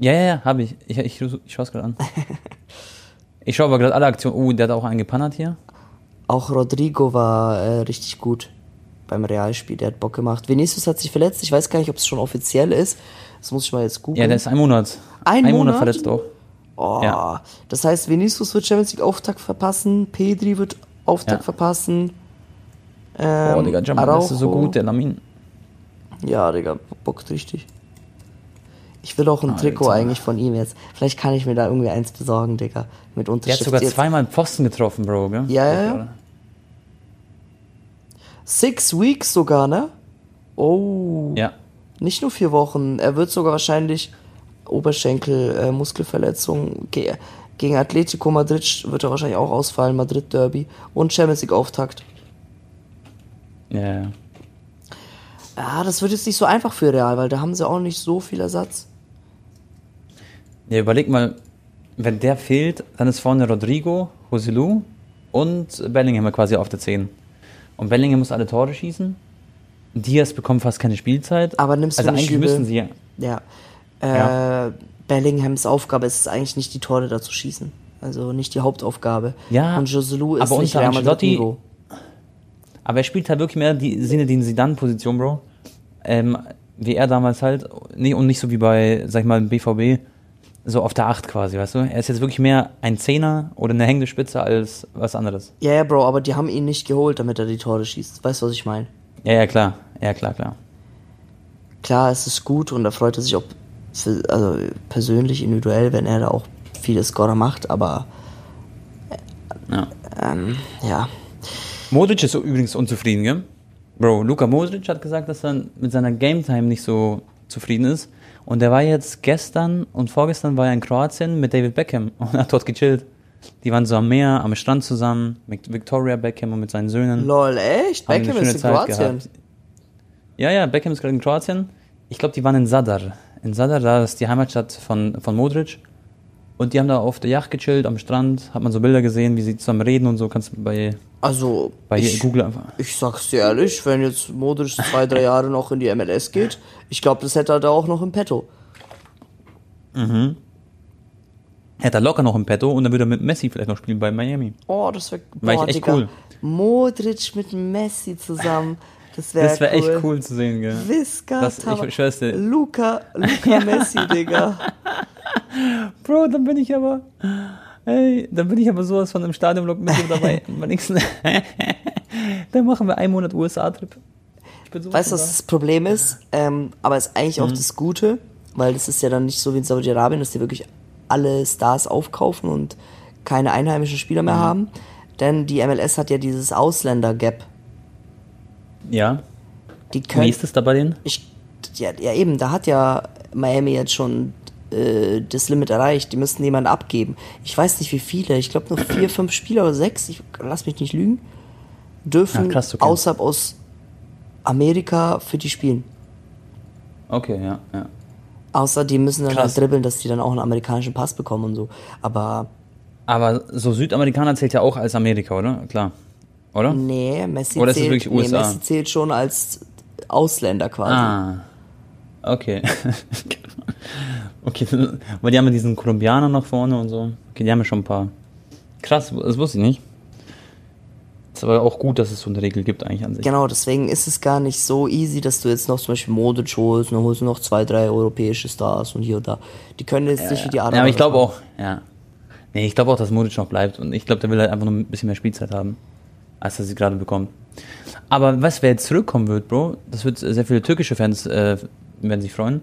Ja, ja, ja, habe ich. Ich, ich, ich schaue es gerade an. ich schaue aber gerade alle Aktionen. Oh, der hat auch einen gepannert hier. Auch Rodrigo war äh, richtig gut beim Realspiel. Der hat Bock gemacht. Vinicius hat sich verletzt. Ich weiß gar nicht, ob es schon offiziell ist. Das muss ich mal jetzt googeln. Ja, der ist ein Monat. Ein Monat Monat? verletzt auch. Oh, Ja. das heißt, Vinicius wird Champions League Auftakt verpassen, Pedri wird Auftakt Ja. verpassen. Ähm, oh, Digga, Jamal, das ist so Araujo. gut, der Lamin. Ja, Digga, bockt richtig. Ich will auch ein Alter. Trikot eigentlich von ihm jetzt. Vielleicht kann ich mir da irgendwie eins besorgen, Digga. Mit Der hat Unterschrift. sogar jetzt. zweimal einen Pfosten getroffen, Bro, gell? Ja, ja, ja. Six Weeks sogar, ne? Oh. Ja. Nicht nur vier Wochen. Er wird sogar wahrscheinlich Oberschenkel, äh, Muskelverletzung. Ge gegen Atletico Madrid wird er wahrscheinlich auch ausfallen. Madrid Derby. Und Champions League Auftakt. Ja, ja. Ja, das wird jetzt nicht so einfach für Real, weil da haben sie auch nicht so viel Ersatz. Ja, überleg mal, wenn der fehlt, dann ist vorne Rodrigo, Joselu und Bellingham quasi auf der 10. Und Bellingham muss alle Tore schießen. Diaz bekommt fast keine Spielzeit. Aber nimmst du also eigentlich übel. müssen sie ja. Ja. Äh, Ja. Bellinghams Aufgabe ist es eigentlich nicht, die Tore da zu schießen. Also nicht die Hauptaufgabe. Ja, Und Joselu ist aber nicht unter Ancelotti-. Aber er spielt halt wirklich mehr die Sinne, die Sidan-Position, Bro. Ähm, wie er damals halt. Nee, und nicht so wie bei, sag ich mal, BVB. So auf der 8 quasi, weißt du? Er ist jetzt wirklich mehr ein Zehner oder eine hängende Spitze als was anderes. Ja, ja, Bro, aber die haben ihn nicht geholt, damit er die Tore schießt. Weißt du, was ich meine? Ja, ja, klar. Ja, klar, klar. Klar, es ist gut und da freut er sich auch für, also persönlich, individuell, wenn er da auch viele Scorer macht, aber Ja. ähm, ja. Modric ist übrigens unzufrieden, gell? Bro, Luka Modric hat gesagt, dass er mit seiner Game Time nicht so zufrieden ist. Und der war jetzt gestern und vorgestern war er in Kroatien mit David Beckham und hat dort gechillt. Die waren so am Meer, am Strand zusammen, mit Victoria Beckham und mit seinen Söhnen. Lol, echt? Beckham ist in Zeit Kroatien. gehabt. Ja, ja, Beckham ist gerade in Kroatien. Ich glaube, die waren in Sadar. In Sadar, da ist die Heimatstadt von, von Modric. Und die haben da auf der Yacht gechillt, am Strand. Hat man so Bilder gesehen, wie sie zusammen reden und so. Kannst du bei, Also, bei ich, Google einfach. ich sag's dir ehrlich, wenn jetzt Modric zwei, drei Jahre noch in die MLS geht, ich glaube, das hätte er da auch noch im Petto. Hätte er locker noch im Petto und dann würde er mit Messi vielleicht noch spielen bei Miami. Oh, das wäre ich echt cool. Modric mit Messi zusammen. Das wäre wäre cool. echt cool zu sehen, gell? Visca, Das- ich schwör's dir. Luca, Luca Messi, Digga. Bro, dann bin ich aber. Ey, dann bin ich aber sowas von im Stadionblock mit dabei. Beim nächsten- dann machen wir einen Monat USA-Trip. Ich Weißt du, was das Problem ist? Ähm, aber ist eigentlich Mhm. auch das Gute, weil das ist ja dann nicht so wie in Saudi-Arabien, dass die wirklich alle Stars aufkaufen und keine einheimischen Spieler Mhm. mehr haben. Denn die MLS hat ja dieses Ausländer-Gap. Ja. Die Wie können. ist das da bei denen? Ich, ja, ja, eben, da hat ja Miami jetzt schon äh, das Limit erreicht. Die müssten jemanden abgeben. Ich weiß nicht wie viele. Ich glaube nur vier, fünf Spieler oder sechs. Ich lass mich nicht lügen. Dürfen Ja, krass, okay. außerhalb aus Amerika für die spielen. Okay, ja, ja. Außer die müssen dann Krass. halt dribbeln, dass die dann auch einen amerikanischen Pass bekommen und so. Aber Aber so Südamerikaner zählt ja auch als Amerika, oder? Klar. Oder? nee, Messi, Oder zählt, nee? Messi zählt schon als Ausländer quasi. Ah. Okay. okay, weil die haben ja diesen Kolumbianer nach vorne und so. Okay, die haben ja schon ein paar. Krass, das wusste ich nicht. Ist aber auch gut, dass es so eine Regel gibt eigentlich an sich. Genau, deswegen ist es gar nicht so easy, dass du jetzt noch zum Beispiel Modric holst, dann holst du noch zwei, drei europäische Stars und hier und da. Die können jetzt nicht wie die Araber. Ja, aber ich glaube auch, ja. Nee, ich glaube auch, dass Modric noch bleibt und ich glaube, der will halt einfach nur ein bisschen mehr Spielzeit haben, als er sie gerade bekommt. Aber was, wer jetzt zurückkommen wird, Bro, das wird sehr viele türkische Fans äh, werden sich freuen.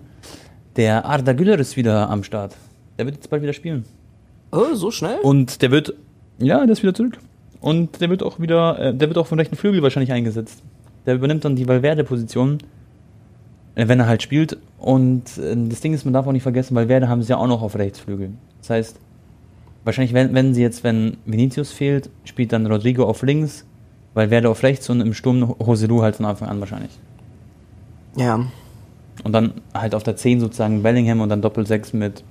Der Arda Güler ist wieder am Start. Der wird jetzt bald wieder spielen. Oh, so schnell? Und der wird, ja, der ist wieder zurück. Und der wird auch wieder, äh, der wird auch vom rechten Flügel wahrscheinlich eingesetzt. Der übernimmt dann die Valverde-Position, äh, wenn er halt spielt. Und äh, das Ding ist, man darf auch nicht vergessen, Valverde haben sie ja auch noch auf Rechtsflügel. Das heißt, wahrscheinlich, wenn, wenn sie jetzt, wenn Vinicius fehlt, spielt dann Rodrigo auf links, Valverde auf rechts und im Sturm Joselu halt von Anfang an wahrscheinlich. Ja. Und dann halt auf der 10 sozusagen Bellingham und dann Doppel-6 mit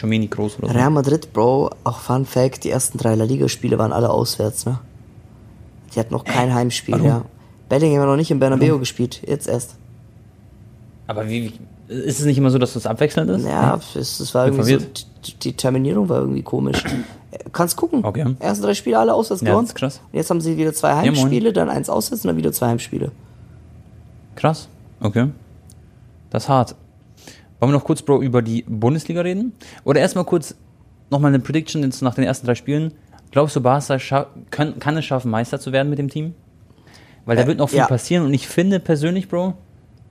Chomini groß oder so. Real Madrid, Bro, auch Fun Fact, die ersten drei La Liga-Spiele waren alle auswärts, ne? Die hatten noch kein Heimspiel, Warum? ja. Bellingham hat noch nicht im Bernabeu gespielt, jetzt erst. Aber wie, wie, ist es nicht immer so, dass das abwechselnd ist? Ja, es, es war irgendwie so, die, Terminierung war irgendwie komisch. Äh, Kannst gucken. Okay. Erste drei Spiele alle auswärts Ja, gewonnen. krass. Und jetzt haben sie wieder zwei. Heimspiele, dann eins auswärts und dann wieder zwei Heimspiele. Krass. Okay. Das ist hart. Wollen wir noch kurz, Bro, über die Bundesliga reden? Oder erstmal kurz nochmal eine Prediction jetzt nach den ersten drei Spielen. Glaubst du, Barca kann, kann es schaffen, Meister zu werden mit dem Team? Weil da Äh, wird noch viel ja. passieren und ich finde persönlich, Bro,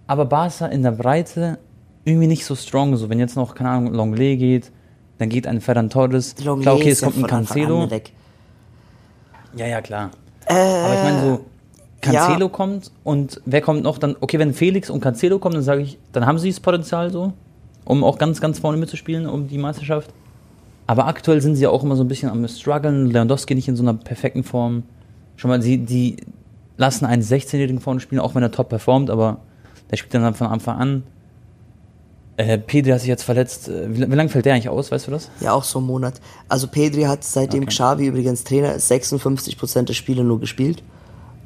aber Barca in der Breite irgendwie nicht so strong. So, wenn jetzt noch, keine Ahnung, Longley geht, dann geht ein Ferran Torres. Longley Klar, okay, ist es kommt ja ein Cancelo. weg. Ja, ja, klar. Äh, Aber ich meine so, Cancelo ja. kommt und wer kommt noch dann? Okay, wenn Felix und Cancelo kommen, dann sage ich, dann haben sie das Potenzial so, um auch ganz, ganz vorne mitzuspielen, um die Meisterschaft. Aber aktuell sind sie ja auch immer so ein bisschen am struggeln. Lewandowski nicht in so einer perfekten Form. Schon mal, sie, die lassen einen 16-Jährigen vorne spielen, auch wenn er top performt, aber der spielt dann von Anfang an. Äh, Pedri hat sich jetzt verletzt. Äh, Wie, wie lange fällt der eigentlich aus, weißt du das? Ja, auch so ein Monat. Also Pedri hat seitdem Okay. Xavi übrigens Trainer ist, 56% der Spiele nur gespielt.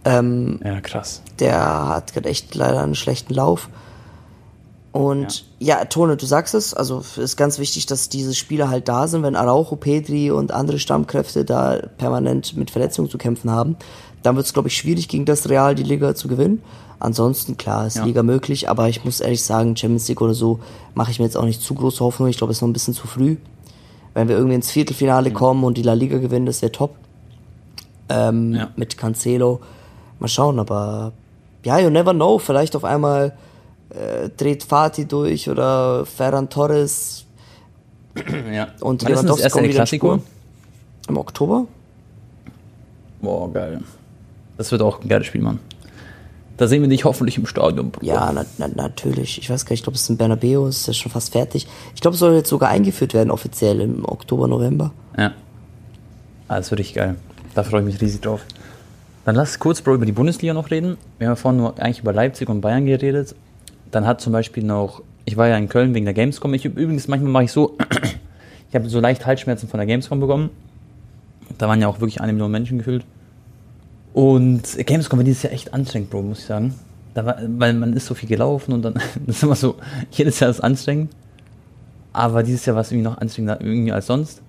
Ähm, Ja, krass. der hat gerade echt leider einen schlechten Lauf. Und ja. Tone, du sagst es, also ist ganz wichtig, dass diese Spieler halt da sind, wenn Araujo, Pedri und andere Stammkräfte da permanent mit Verletzungen zu kämpfen haben, dann wird es, glaube ich, schwierig, gegen das Real die Liga zu gewinnen. Ansonsten, klar, ist Ja. Liga möglich, aber ich muss ehrlich sagen, Champions League oder so mache ich mir jetzt auch nicht zu große Hoffnung. Ich glaube, es ist noch ein bisschen zu früh. Wenn wir irgendwie ins Viertelfinale kommen und die La Liga gewinnen, das wäre top. Ähm, Ja. Mit Cancelo. Mal schauen, aber ja, you never know. Vielleicht auf einmal äh, dreht Fatih durch oder Ferran Torres Ja. und Wann ist das erste El Clasico? Im Oktober? Boah, geil. Das wird auch ein geiles Spiel, Mann. Da sehen wir dich hoffentlich im Stadion. Bruder. Ja, na, na, natürlich. Ich weiß gar nicht, ich glaube, es ist in Bernabeu, es ist schon fast fertig. Ich glaube, es soll jetzt sogar eingeführt werden, offiziell im Oktober, November. Ja. Ah, das wird richtig geil. Da freue ich mich riesig drauf. Dann lass kurz, Bro, über die Bundesliga noch reden. Wir haben ja vorhin nur eigentlich über Leipzig und Bayern geredet. Dann hat zum Beispiel noch, ich war ja in Köln wegen der Gamescom. Ich übrigens, manchmal mache ich so, ich habe so leicht Halsschmerzen von der Gamescom bekommen. Da waren ja auch wirklich eine Million Menschen gefühlt. Und Gamescom war dieses Jahr echt anstrengend, Bro, muss ich sagen. Da war, weil man ist so viel gelaufen und dann, das ist immer so, jedes Jahr ist anstrengend. Aber dieses Jahr war es irgendwie noch anstrengender irgendwie als sonst.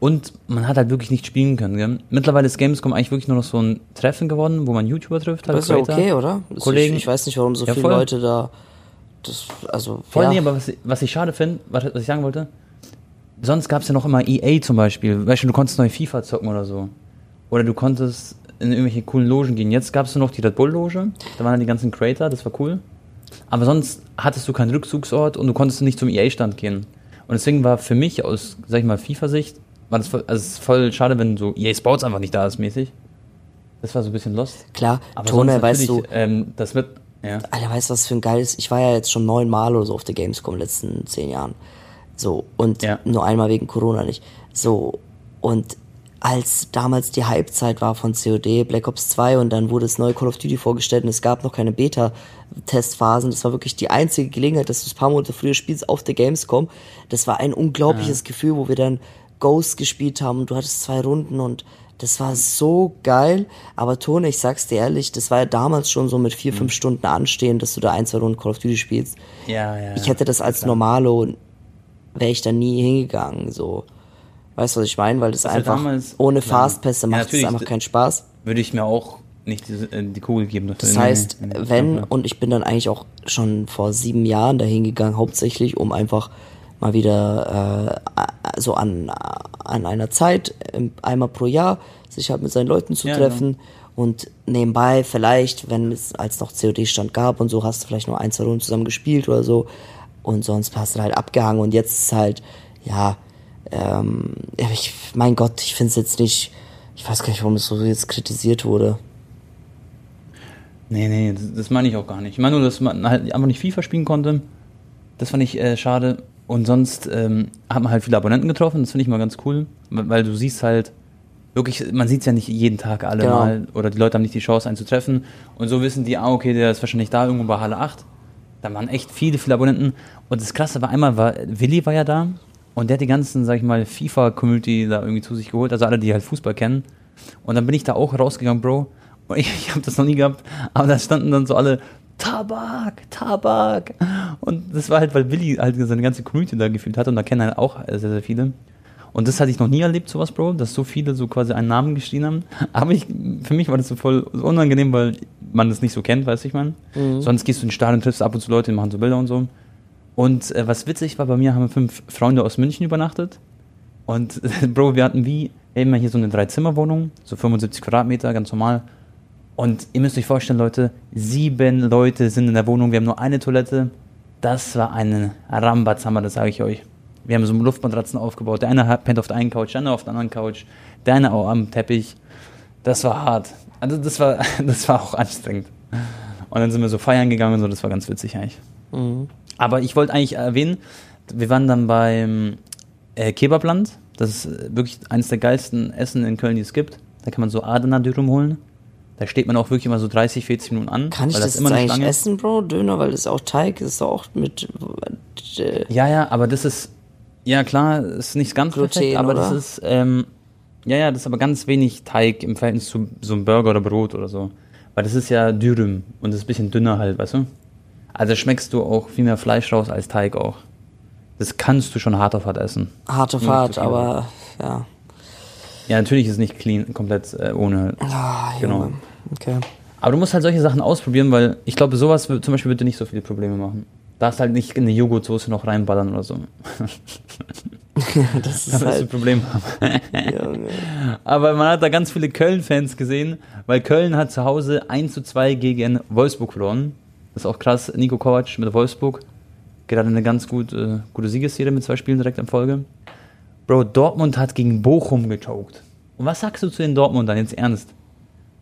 Und man hat halt wirklich nicht spielen können. Gell? Mittlerweile ist Gamescom eigentlich wirklich nur noch so ein Treffen geworden, wo man YouTuber trifft. Halt Das ist ja okay, oder? Kollegen. Ich, ich weiß nicht, warum so Ja, viele. Leute da. Das, also, Voll ja. nee, aber was, was ich schade finde, was, was ich sagen wollte, sonst gab es ja noch immer EA zum Beispiel. Weißt du, du konntest neue FIFA zocken oder so. Oder du konntest in irgendwelche coolen Logen gehen. Jetzt gab es nur noch die Red Bull-Loge, da waren dann die ganzen Creator, das war cool. Aber sonst hattest du keinen Rückzugsort und du konntest nicht zum EA-Stand gehen. Und deswegen war für mich aus, sag ich mal, FIFA-Sicht, war das voll, also es ist voll schade, wenn so EA Sports einfach nicht da ist, mäßig. Das war so ein bisschen lost. Klar, Aber Tone, weißt du, ähm, das wird, ja. Alter, weißt du, was für ein geiles. Ich war ja jetzt schon neunmal oder so auf der Gamescom in den letzten zehn Jahren. So, und Ja. nur einmal wegen Corona nicht. So, und als damals die Hypezeit war von COD, Black Ops 2 und dann wurde das neue Call of Duty vorgestellt und es gab noch keine Beta-Testphasen. Das war wirklich die einzige Gelegenheit, dass du es ein paar Monate früher spielst auf der Gamescom. Das war ein unglaubliches Gefühl, wo wir dann Ghost gespielt haben und du hattest zwei Runden und Das war so geil. Aber Tone, ich sag's dir ehrlich, das war ja damals schon so mit vier, Mhm. fünf Stunden anstehen, dass du da ein, zwei Runden Call of Duty spielst. Ja, ja. Ich hätte das als Normalo, wäre ich da nie hingegangen, so. Weißt du, was ich meine? Weil das war einfach, damals- ohne klar. Fastpässe Ja, macht es natürlich, einfach keinen Spaß. Würde ich mir auch nicht die, äh, die Kugel geben. Das Nee, heißt, nee, nee. wenn, Ja, und ich bin dann eigentlich auch schon vor sieben Jahren dahin gegangen, hauptsächlich, um einfach mal wieder äh, so an, an einer Zeit, einmal pro Jahr, sich halt mit seinen Leuten zu Ja, treffen. Und nebenbei vielleicht, wenn es als noch COD-Stand gab und so, hast du vielleicht nur ein, zwei Runden zusammen gespielt oder so. Und sonst hast du halt abgehangen. Und jetzt ist halt, ja, ähm, ja, ich, mein Gott, ich finde es jetzt nicht, ich weiß gar nicht, warum es so jetzt kritisiert wurde. Nee, nee, das, das meine ich auch gar nicht. Ich meine nur, dass man halt einfach nicht FIFA spielen konnte. Das fand ich äh, schade. Und sonst ähm, hat man halt viele Abonnenten getroffen. Das finde ich mal ganz cool. Weil, du siehst halt, wirklich, man sieht es ja nicht jeden Tag alle Genau. mal. Oder die Leute haben nicht die Chance, einen zu treffen. Und so wissen die, ah, okay, der ist wahrscheinlich da irgendwo bei Halle 8. Da waren echt viele, viele Abonnenten. Und das Krasse war einmal, war, Willi war ja da. Und der hat die ganzen, sag ich mal, FIFA-Community da irgendwie zu sich geholt. Also alle, die halt Fußball kennen. Und dann bin ich da auch rausgegangen, Bro. Und ich, ich habe das noch nie gehabt. Aber da standen dann so alle, Tabak, Tabak. Und das war halt, weil Willi halt seine ganze Community da gefühlt hat. Und da kennen halt auch sehr, sehr viele. Und das hatte ich noch nie erlebt, sowas, Bro, dass so viele so quasi einen Namen geschrien haben. Aber ich, für mich war das so voll unangenehm, weil man das nicht so kennt, weiß ich man. Sonst gehst du in den Stadion, triffst ab und zu Leute, die machen so Bilder und so. Und äh, was witzig war, bei mir haben fünf Freunde aus München übernachtet. Und Bro, wir hatten wie immer hier so eine Dreizimmerwohnung, so 75 Quadratmeter, ganz normal. Und ihr müsst euch vorstellen, Leute, sieben Leute sind in der Wohnung, wir haben nur eine Toilette. Das war ein Rambazammer, das sage ich euch. Wir haben so Luftmatratzen aufgebaut. Der eine pennt auf der einen Couch, der andere auf der anderen Couch, der eine auch am Teppich. Das war hart. Also das war, das war auch anstrengend. Und dann sind wir so feiern gegangen und so, das war ganz witzig eigentlich. Aber ich wollte eigentlich erwähnen, wir waren dann beim äh, Kebabland. Das ist wirklich eines der geilsten Essen in Köln, die es gibt. Da kann man so Adana Dürüm holen. Da steht man auch wirklich immer so 30, 40 Minuten an. Kann ich weil das, immer eigentlich Schlange- essen, Bro? Döner, weil das ist auch Teig, das ist auch mit. Äh, Ja, ja, aber das ist, ja klar, ist nicht ganz Gluten, perfekt, aber das oder? ist, ähm, ja, ja, das ist aber ganz wenig Teig im Verhältnis zu so einem Burger oder Brot oder so. Weil das ist ja Dürüm und das ist ein bisschen dünner halt, weißt du? Also schmeckst du auch viel mehr Fleisch raus als Teig auch. Das kannst du schon hart auf hart essen. harte Nur Fahrt, nicht zu viel. aber ja. Ja, natürlich ist es nicht clean, komplett äh, ohne. Ah, Genau. Okay. Aber du musst halt solche Sachen ausprobieren, weil ich glaube, sowas zum Beispiel würde nicht so viele Probleme machen. Darfst halt nicht in eine Joghurtsoße noch reinballern oder so. Das Da ist du halt. Probleme haben. Junge. Aber man hat da ganz viele Köln-Fans gesehen, weil Köln hat zu Hause 1 zu 2 gegen Wolfsburg verloren. Das ist auch krass. Nico Kovac mit Wolfsburg. Gerade eine ganz gut, äh, gute Siegesserie mit zwei Spielen direkt in Folge. Bro, Dortmund hat gegen Bochum gechoked. Und was sagst du zu den Dortmundern jetzt ernst?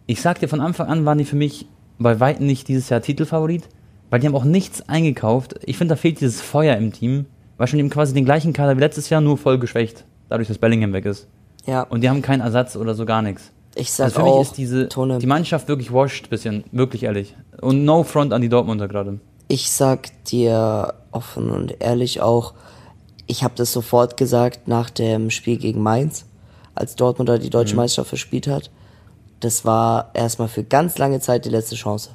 Ich sag dir, von Anfang an waren die für mich bei Weitem nicht dieses Jahr Titelfavorit, weil die haben auch nichts eingekauft. Ich finde, da fehlt dieses Feuer im Team. Weil schon eben quasi den gleichen Kader wie letztes Jahr, nur voll geschwächt. Dadurch, dass Bellingham weg ist. Ja, Und die haben keinen Ersatz oder so gar nichts. ich sag Also für auch, mich ist diese Tone, die Mannschaft wirklich washed bisschen, wirklich ehrlich. Und no front an die Dortmunder gerade. ich sag dir offen und ehrlich auch, ich habe das sofort gesagt nach dem Spiel gegen Mainz, als Dortmund da die Mhm. deutsche Meisterschaft verspielt hat. Das war erstmal für ganz lange Zeit die letzte Chance.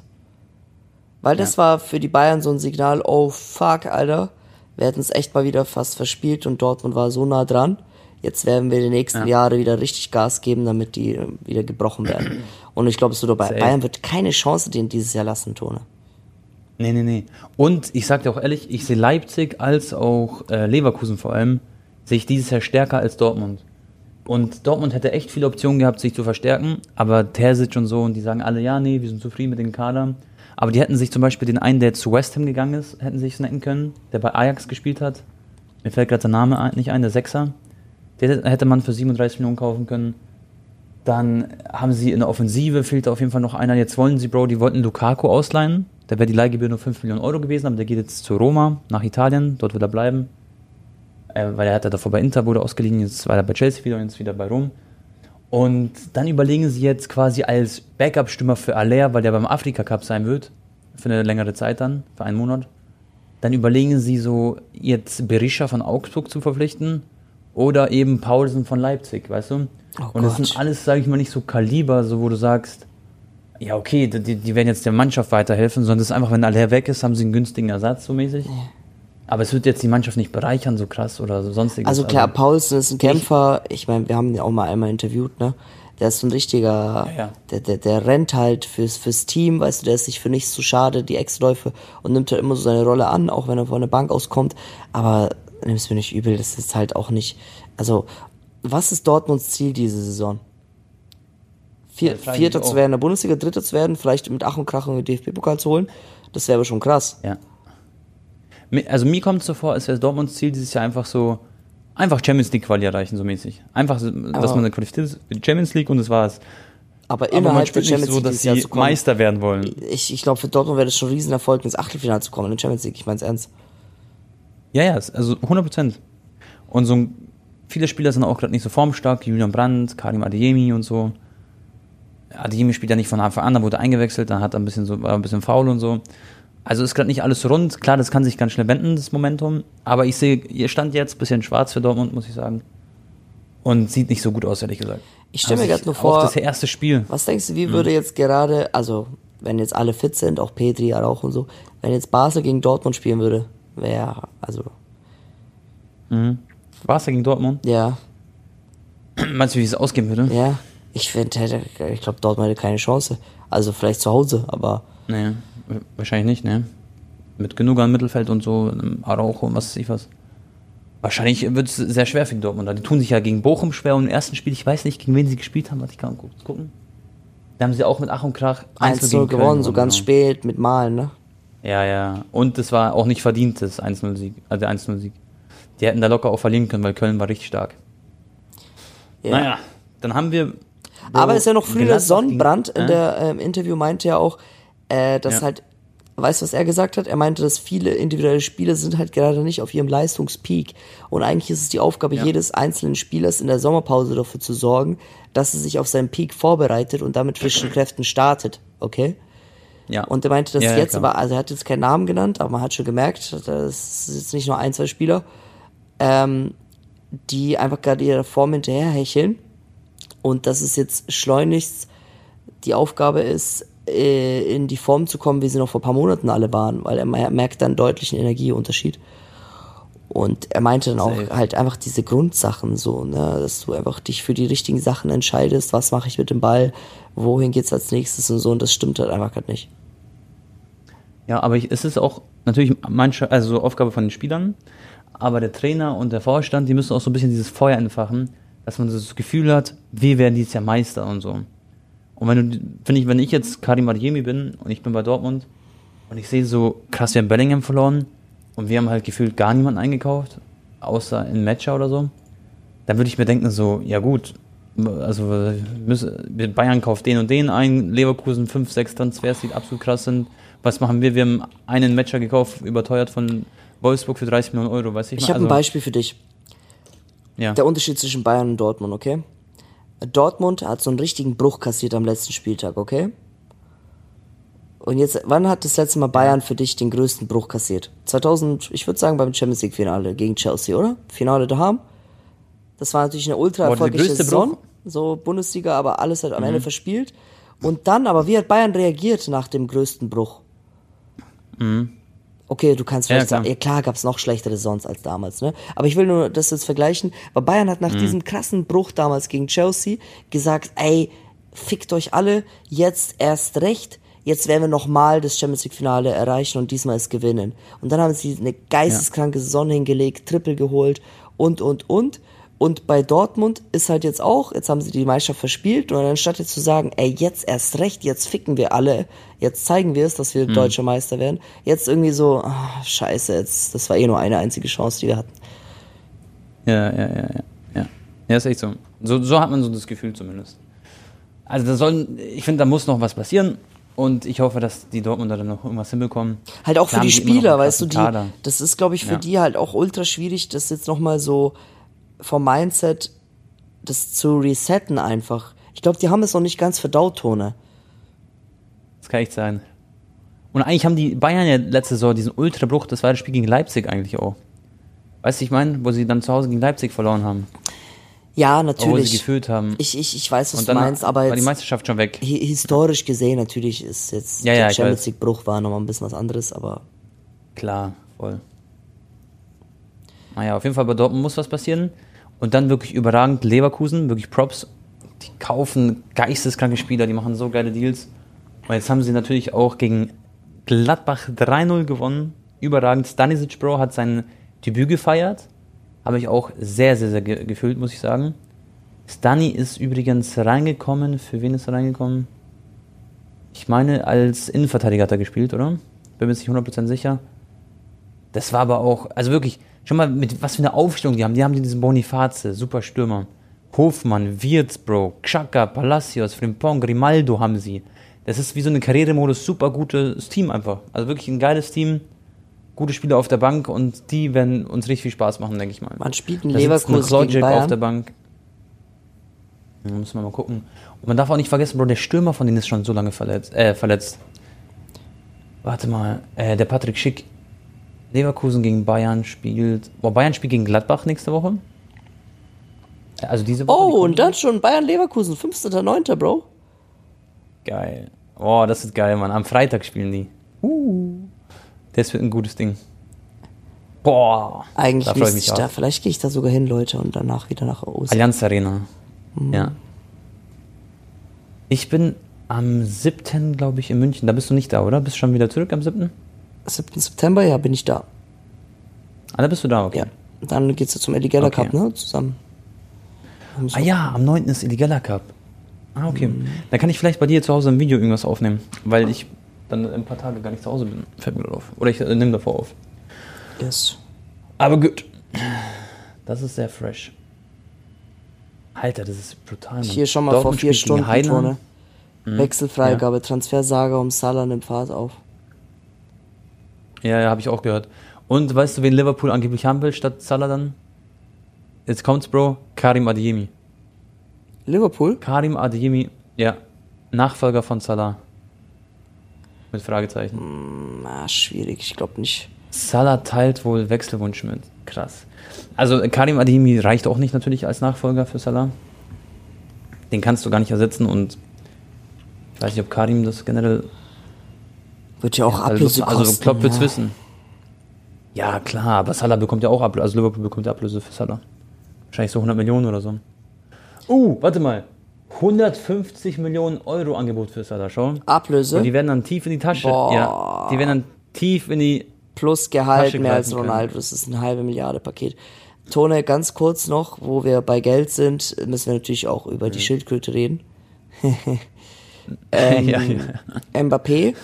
Weil das Ja. war für die Bayern so ein Signal, oh fuck, Alter, wir hätten es echt mal wieder fast verspielt und Dortmund war so nah dran. Jetzt werden wir die nächsten Ja. Jahre wieder richtig Gas geben, damit die äh, wieder gebrochen werden. Und ich glaube, so dabei, Safe. Bayern wird keine Chance denen dieses Jahr lassen, Tone. Nee, nee, nee. Und ich sag dir auch ehrlich, ich sehe Leipzig als auch äh, Leverkusen vor allem, sehe ich dieses Jahr stärker als Dortmund. Und Dortmund hätte echt viele Optionen gehabt, sich zu verstärken, aber Terzic und so, und die sagen alle, ja, nee, wir sind zufrieden mit den Kadern. Aber die hätten sich zum Beispiel den einen, der zu West Ham gegangen ist, hätten sich snacken können, der bei Ajax gespielt hat. Mir fällt gerade der Name nicht ein, der Sechser. Den hätte man für 37 Millionen kaufen können. Dann haben sie in der Offensive, fehlt auf jeden Fall noch einer. Jetzt wollen sie, Bro, die wollten Lukaku ausleihen. Da wäre die Leihgebühr nur 5 Millionen Euro gewesen, aber der geht jetzt zu Roma, nach Italien. Dort wird er bleiben. Äh, weil er hat ja davor bei Inter, wurde ausgeliehen, jetzt war er bei Chelsea wieder und jetzt wieder bei Rom. Und dann überlegen sie jetzt quasi als Backup-Stürmer für Aller, weil der beim Afrika Cup sein wird, für eine längere Zeit dann, für einen Monat. Dann überlegen sie so, jetzt Berisha von Augsburg zu verpflichten Oder eben Paulsen von Leipzig, weißt du? Oh und das Gott. sind alles, sage ich mal, nicht so Kaliber, so wo du sagst, ja, okay, die, die werden jetzt der Mannschaft weiterhelfen, sondern das ist einfach, wenn alle weg ist, haben sie einen günstigen Ersatz, so mäßig. Aber es wird jetzt die Mannschaft nicht bereichern, so krass oder so sonstiges. Also klar, Paulsen ist ein Kämpfer. Ich meine, wir haben ihn auch mal einmal interviewt, ne? Der ist so ein richtiger, Ja, ja. Der, der, der rennt halt fürs, fürs Team, weißt du, der ist sich für nichts zu schade, die Exläufe und nimmt halt immer so seine Rolle an, auch wenn er von der Bank auskommt. Aber nimm's mir nicht übel, das ist halt auch nicht. Also, was ist Dortmunds Ziel diese Saison? Vier, Vierter zu werden, in der Bundesliga, Dritter zu werden, vielleicht mit Ach und Krach den DFB-Pokal zu holen. Das wäre aber schon krass. Ja. Also mir kommt es so vor, als wäre Dortmunds Ziel dieses Jahr einfach so, einfach Champions League Quali erreichen, so mäßig. Einfach, so, dass man eine qualifiziert ist Champions League und das war's. Aber Aber man innerhalb der spielt nicht Champions so, dass sie kommen. Meister werden wollen. Ich, ich glaube, für Dortmund wäre das schon ein Riesenerfolg, ins Achtelfinale zu kommen in der Champions League. Ich meine es ernst. Ja, ja, es- also 100 Prozent. Und so ein- viele Spieler sind auch gerade nicht so formstark, Julian Brandt, Karim Adeyemi und so. Adeyemi spielt ja nicht von Anfang an, da wurde eingewechselt, dann hat er ein bisschen so, war ein bisschen faul und so. Also ist gerade nicht alles rund. Klar, das kann sich ganz schnell wenden, das Momentum. Aber ich sehe, ihr stand jetzt ein bisschen schwarz für Dortmund, muss ich sagen. Und sieht nicht so gut aus, ehrlich gesagt. Ich stell mir Also grad nur auch vor- das erste Spiel. Was denkst du, wie würde jetzt gerade, also wenn jetzt alle fit sind, auch Petri, auch und so, wenn jetzt Basel gegen Dortmund spielen würde, wäre, also, es ja gegen Dortmund? ja, Meinst du, wie es ausgehen würde? ja. Ich finde, hätte- ich glaube, Dortmund hätte keine Chance. Also vielleicht zu Hause, aber Nee, wahrscheinlich nicht, ne? Mit genug am Mittelfeld und so, einem Araujo und was weiß ich was. Wahrscheinlich wird es sehr schwer für die Dortmunder. Die tun sich ja gegen Bochum schwer und im ersten Spiel, ich weiß nicht, gegen wen sie gespielt haben, warte, ich kann gu- gucken. Da haben sie auch mit Ach und Krach 1-0 gegen Köln gewonnen, so ganz genau. spät mit Malen, ne? Ja, ja. Und es war auch nicht verdient, das 1-0-Sieg, also der 1-0-Sieg. Die hätten da locker auch verlieren können, weil Köln war richtig stark. Ja. Naja, dann haben wir. Aber ist ja noch früher Sonnenbrand gegen- in der ähm, Interview meinte ja auch, äh, dass Ja. halt, weißt du, was er gesagt hat? Er meinte, dass viele individuelle Spieler sind halt gerade nicht auf ihrem Leistungspeak. Und eigentlich ist es die Aufgabe Ja. jedes einzelnen Spielers in der Sommerpause dafür zu sorgen, dass er sich auf seinen Peak vorbereitet und damit frischen Kräften startet. Okay? Ja. Und er meinte, dass Ja, jetzt aber, also er hat jetzt keinen Namen genannt, aber man hat schon gemerkt, das ist jetzt nicht nur ein, zwei Spieler, ähm, die einfach gerade ihrer Form hinterherhecheln. Und dass es jetzt schleunigst die Aufgabe ist, äh, in die Form zu kommen, wie sie noch vor ein paar Monaten alle waren, weil er mer- merkt dann deutlichen Energieunterschied. Und er meinte dann auch Safe. halt einfach diese Grundsachen so, ne, dass du einfach dich für die richtigen Sachen entscheidest, was mache ich mit dem Ball, wohin geht's als nächstes und so, und das stimmt halt einfach gerade nicht. Ja, aber ich, es ist auch natürlich manche, also so Aufgabe von den Spielern, aber der Trainer und der Vorstand, die müssen auch so ein bisschen dieses Feuer entfachen, dass man so das Gefühl hat, wir werden dieses Jahr Meister und so. Und wenn du, finde ich, wenn ich jetzt Karim Adeyemi bin und ich bin bei Dortmund und ich sehe so krass, wir haben Bellingham verloren und wir haben halt gefühlt gar niemanden eingekauft, außer in Matcher oder so, dann würde ich mir denken so, ja gut, also müssen, Bayern kauft den und den ein, Leverkusen fünf, sechs Transfers, die absolut krass sind. Was machen wir? Wir haben einen Matcher gekauft, überteuert von Wolfsburg für 30 Millionen Euro, weiß ich Ich mal. habe ein Beispiel für dich. Ja. Der Unterschied zwischen Bayern und Dortmund, okay? Dortmund hat so einen richtigen Bruch kassiert am letzten Spieltag, okay? Und jetzt, wann hat das letzte Mal Bayern für dich den größten Bruch kassiert? 2000, ich würde sagen beim Champions League Finale gegen Chelsea, oder? Finale daheim. Das war natürlich eine ultra erfolgreiche Saison, Bruch? so Bundesliga, aber alles halt am Mhm. Ende verspielt. Und dann, aber wie hat Bayern reagiert nach dem größten Bruch? Okay, du kannst Mhm. Ja, vielleicht klar. sagen, ja klar gab's noch schlechtere Saisons als damals, ne? Aber ich will nur das jetzt vergleichen, weil Bayern hat nach Mhm. diesem krassen Bruch damals gegen Chelsea gesagt, ey, fickt euch alle, jetzt erst recht, jetzt werden wir nochmal das Champions League Finale erreichen und diesmal es gewinnen. Und dann haben sie eine geisteskranke Saison hingelegt, Triple geholt und, und, und. Und bei Dortmund ist halt jetzt auch, jetzt haben sie die Meisterschaft verspielt und anstatt jetzt zu sagen, ey, jetzt erst recht, jetzt ficken wir alle, jetzt zeigen wir es, dass wir deutscher Meister werden, jetzt irgendwie so, ah, scheiße, jetzt, das war eh nur eine einzige Chance, die wir hatten. Ja, ja, ja, ja. Ja, ja ist echt so. so. So hat man so das Gefühl zumindest. Also da sollen, ich finde, da muss noch was passieren und ich hoffe, dass die Dortmunder dann noch irgendwas hinbekommen. Halt auch für Klar die haben die Spieler, weißt du, die, Kader. das ist, glaube ich, für Ja. die halt auch ultra schwierig, das jetzt nochmal so vom Mindset, das zu resetten einfach. Ich glaube, die haben es noch nicht ganz verdaut, Tone. Das kann echt sein. Und eigentlich haben die Bayern ja letzte Saison diesen Ultrabruch, das war das Spiel gegen Leipzig eigentlich auch. Weißt du, ich meine, wo sie dann zu Hause gegen Leipzig verloren haben. Ja, Obwohl sie natürlich. gefühlt haben. Ich, ich, ich weiß, was du meinst, aber war die jetzt Meisterschaft schon weg. hi- historisch gesehen natürlich ist jetzt Ja, der ja, Champions. League Bruch war nochmal ein bisschen was anderes, aber Klar, voll. Naja, auf jeden Fall bei Dortmund muss was passieren. Und dann wirklich überragend Leverkusen, wirklich Props. Die kaufen geisteskranke Spieler, die machen so geile Deals. Und jetzt haben sie natürlich auch gegen Gladbach 3-0 gewonnen. Überragend. Stanisic Bro hat sein Debüt gefeiert. Habe ich auch sehr, sehr, sehr ge gefühlt, muss ich sagen. Stani ist übrigens reingekommen. Für wen ist er reingekommen? Ich meine, als Innenverteidiger hat er gespielt, oder? Bin mir nicht 100% sicher. Das war aber auch, also wirklich, schon mal mit was für eine Aufstellung die haben. Die haben diesen Boniface, super Stürmer. Hofmann, Wirtz, Bro, Xhaka, Palacios, Frimpong, Grimaldo haben sie. Das ist wie so eine Karrieremodus, super gutes Team einfach. Also wirklich ein geiles Team, gute Spieler auf der Bank und die werden uns richtig viel Spaß machen, denke ich mal. man spielt in Da sitzt ein Leverkusen gegen Klojek auf der Bayern. Bank. Ja, müssen wir mal gucken. Und man darf auch nicht vergessen, Bro, der Stürmer von denen ist schon so lange verletzt. Äh, verletzt. Warte mal, äh, der Patrick Schick. Leverkusen gegen Bayern spielt. Boah, Bayern spielt gegen Gladbach nächste Woche. Also diese Woche. die Oh, und dann schon Bayern-Leverkusen, 15.09., Bro. Geil. Boah, das ist geil, Mann. Am Freitag spielen die. Uh. Das wird ein gutes Ding. Boah. Eigentlich da ich da, vielleicht gehe ich da sogar hin, Leute, und danach wieder nach Hause. Allianz Arena. Mhm. Ja. Ich bin am 7. glaube ich in München. Da bist du nicht da, oder? Bist du schon wieder zurück am 7.? 7. September, ja, bin ich da. Ah, da bist du da, okay. Ja. Dann geht's ja zum Eddie Geller Okay. Cup, ne? Zusammen. Ah ja, am 9. ist Illegala Cup. Ah, okay. Mhm. Dann kann ich vielleicht bei dir zu Hause ein Video irgendwas aufnehmen, weil ich dann in ein paar Tage gar nicht zu Hause bin. Fällt mir auf. Oder ich äh, nehme davor auf. Yes. Aber gut. Das ist sehr fresh. Alter, das ist brutal. Mann. Hier schon mal vor Dortmund vier spielt gegen Stunden. Tone. Mhm. Wechselfreigabe, Transfersaga um Salah nimmt Fahrt auf. Ja, ja, habe ich auch gehört. Und weißt du, wen Liverpool angeblich haben will statt Salah dann? Jetzt kommt's, Bro. Karim Adeyemi. Liverpool? Karim Adeyemi, ja. Nachfolger von Salah. Mit Fragezeichen. Na, schwierig, ich glaube nicht. Salah teilt wohl Wechselwunsch mit. Krass. Also Karim Adeyemi reicht auch nicht natürlich als Nachfolger für Salah. Den kannst du gar nicht ersetzen und ich weiß nicht, ob Karim das generell Wird ja auch also, Ablöse also kosten. Klopp wird's ja. wissen. Ja, klar, aber Salah bekommt ja auch Ablöse, also Liverpool bekommt ja Ablöse für Salah. Wahrscheinlich so 100 Millionen oder so. Uh, warte mal. 150 Millionen Euro Angebot für Salah, schau. Ablöse Und die werden dann tief in die Tasche. Boah. Ja, die werden dann tief in die. plus Gehalt Tasche mehr als greifen können. Ronaldo. Das ist eine halbe Milliarde Paket. Tone, ganz kurz noch, wo wir bei Geld sind, müssen wir natürlich auch über Mhm. die Schildkröte reden. ähm, ja, ja. Mbappé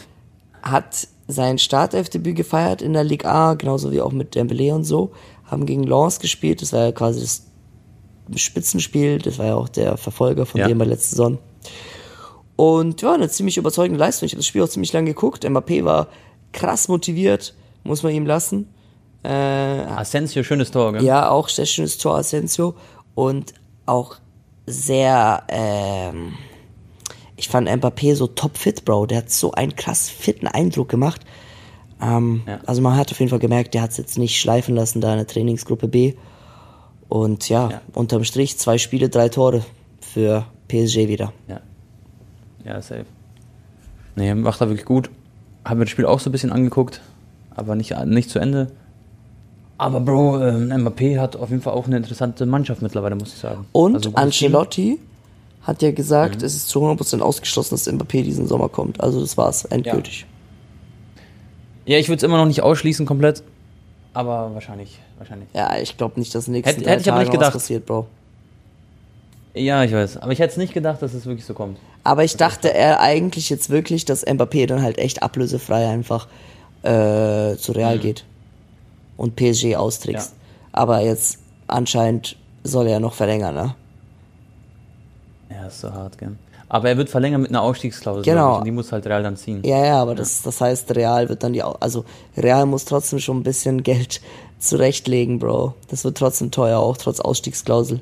hat sein Startelfdebüt gefeiert in der Ligue A, genauso wie auch mit Dembélé und so. Haben gegen Lens gespielt, das war ja quasi das Spitzenspiel, das war ja auch der Verfolger von Ja. dem bei letzter Saison. Und ja, eine ziemlich überzeugende Leistung. Ich habe das Spiel auch ziemlich lange geguckt. Mbappé war krass motiviert, muss man ihm lassen. Äh, Asensio, schönes Tor, gell? ja, auch sehr schönes Tor Asensio und auch sehr, ähm, ich fand Mbappé so topfit, Bro. Der hat so einen krass fitten Eindruck gemacht. Ähm, Ja. Also man hat auf jeden Fall gemerkt, der hat es jetzt nicht schleifen lassen da in der Trainingsgruppe B. Und ja, Ja. unterm Strich zwei Spiele, drei Tore für PSG wieder. Ja. Ja, safe. Nee, macht er wirklich gut. Haben wir das Spiel auch so ein bisschen angeguckt, aber nicht, nicht zu Ende. Aber Bro, ähm, Mbappé hat auf jeden Fall auch eine interessante Mannschaft mittlerweile, muss ich sagen. Und Also, Ancelotti hat ja gesagt, Mhm. es ist zu 100% ausgeschlossen, dass Mbappé diesen Sommer kommt. Also das war's, endgültig. Team. Ja, ich würde es immer noch nicht ausschließen komplett, aber wahrscheinlich, wahrscheinlich. Ja, ich glaube nicht, dass nächsten Hätte- hätte ich aber was gedacht. passiert, Bro. Ja, ich weiß. Aber ich hätte es nicht gedacht, dass es wirklich so kommt. Aber ich dachte er eigentlich jetzt wirklich, dass Mbappé dann halt echt ablösefrei einfach äh, zu Real geht und PSG austrickst. Mhm. Ja. Aber jetzt anscheinend soll er noch verlängern, ne? Ja, ist so hart, gell. Aber er wird verlängern mit einer Ausstiegsklausel. Genau. Und die muss halt Real dann ziehen. Ja, ja, aber Das, das heißt, Real wird dann die, also Real muss trotzdem schon ein bisschen Geld zurechtlegen, Bro. Das wird trotzdem teuer, auch trotz Ausstiegsklausel.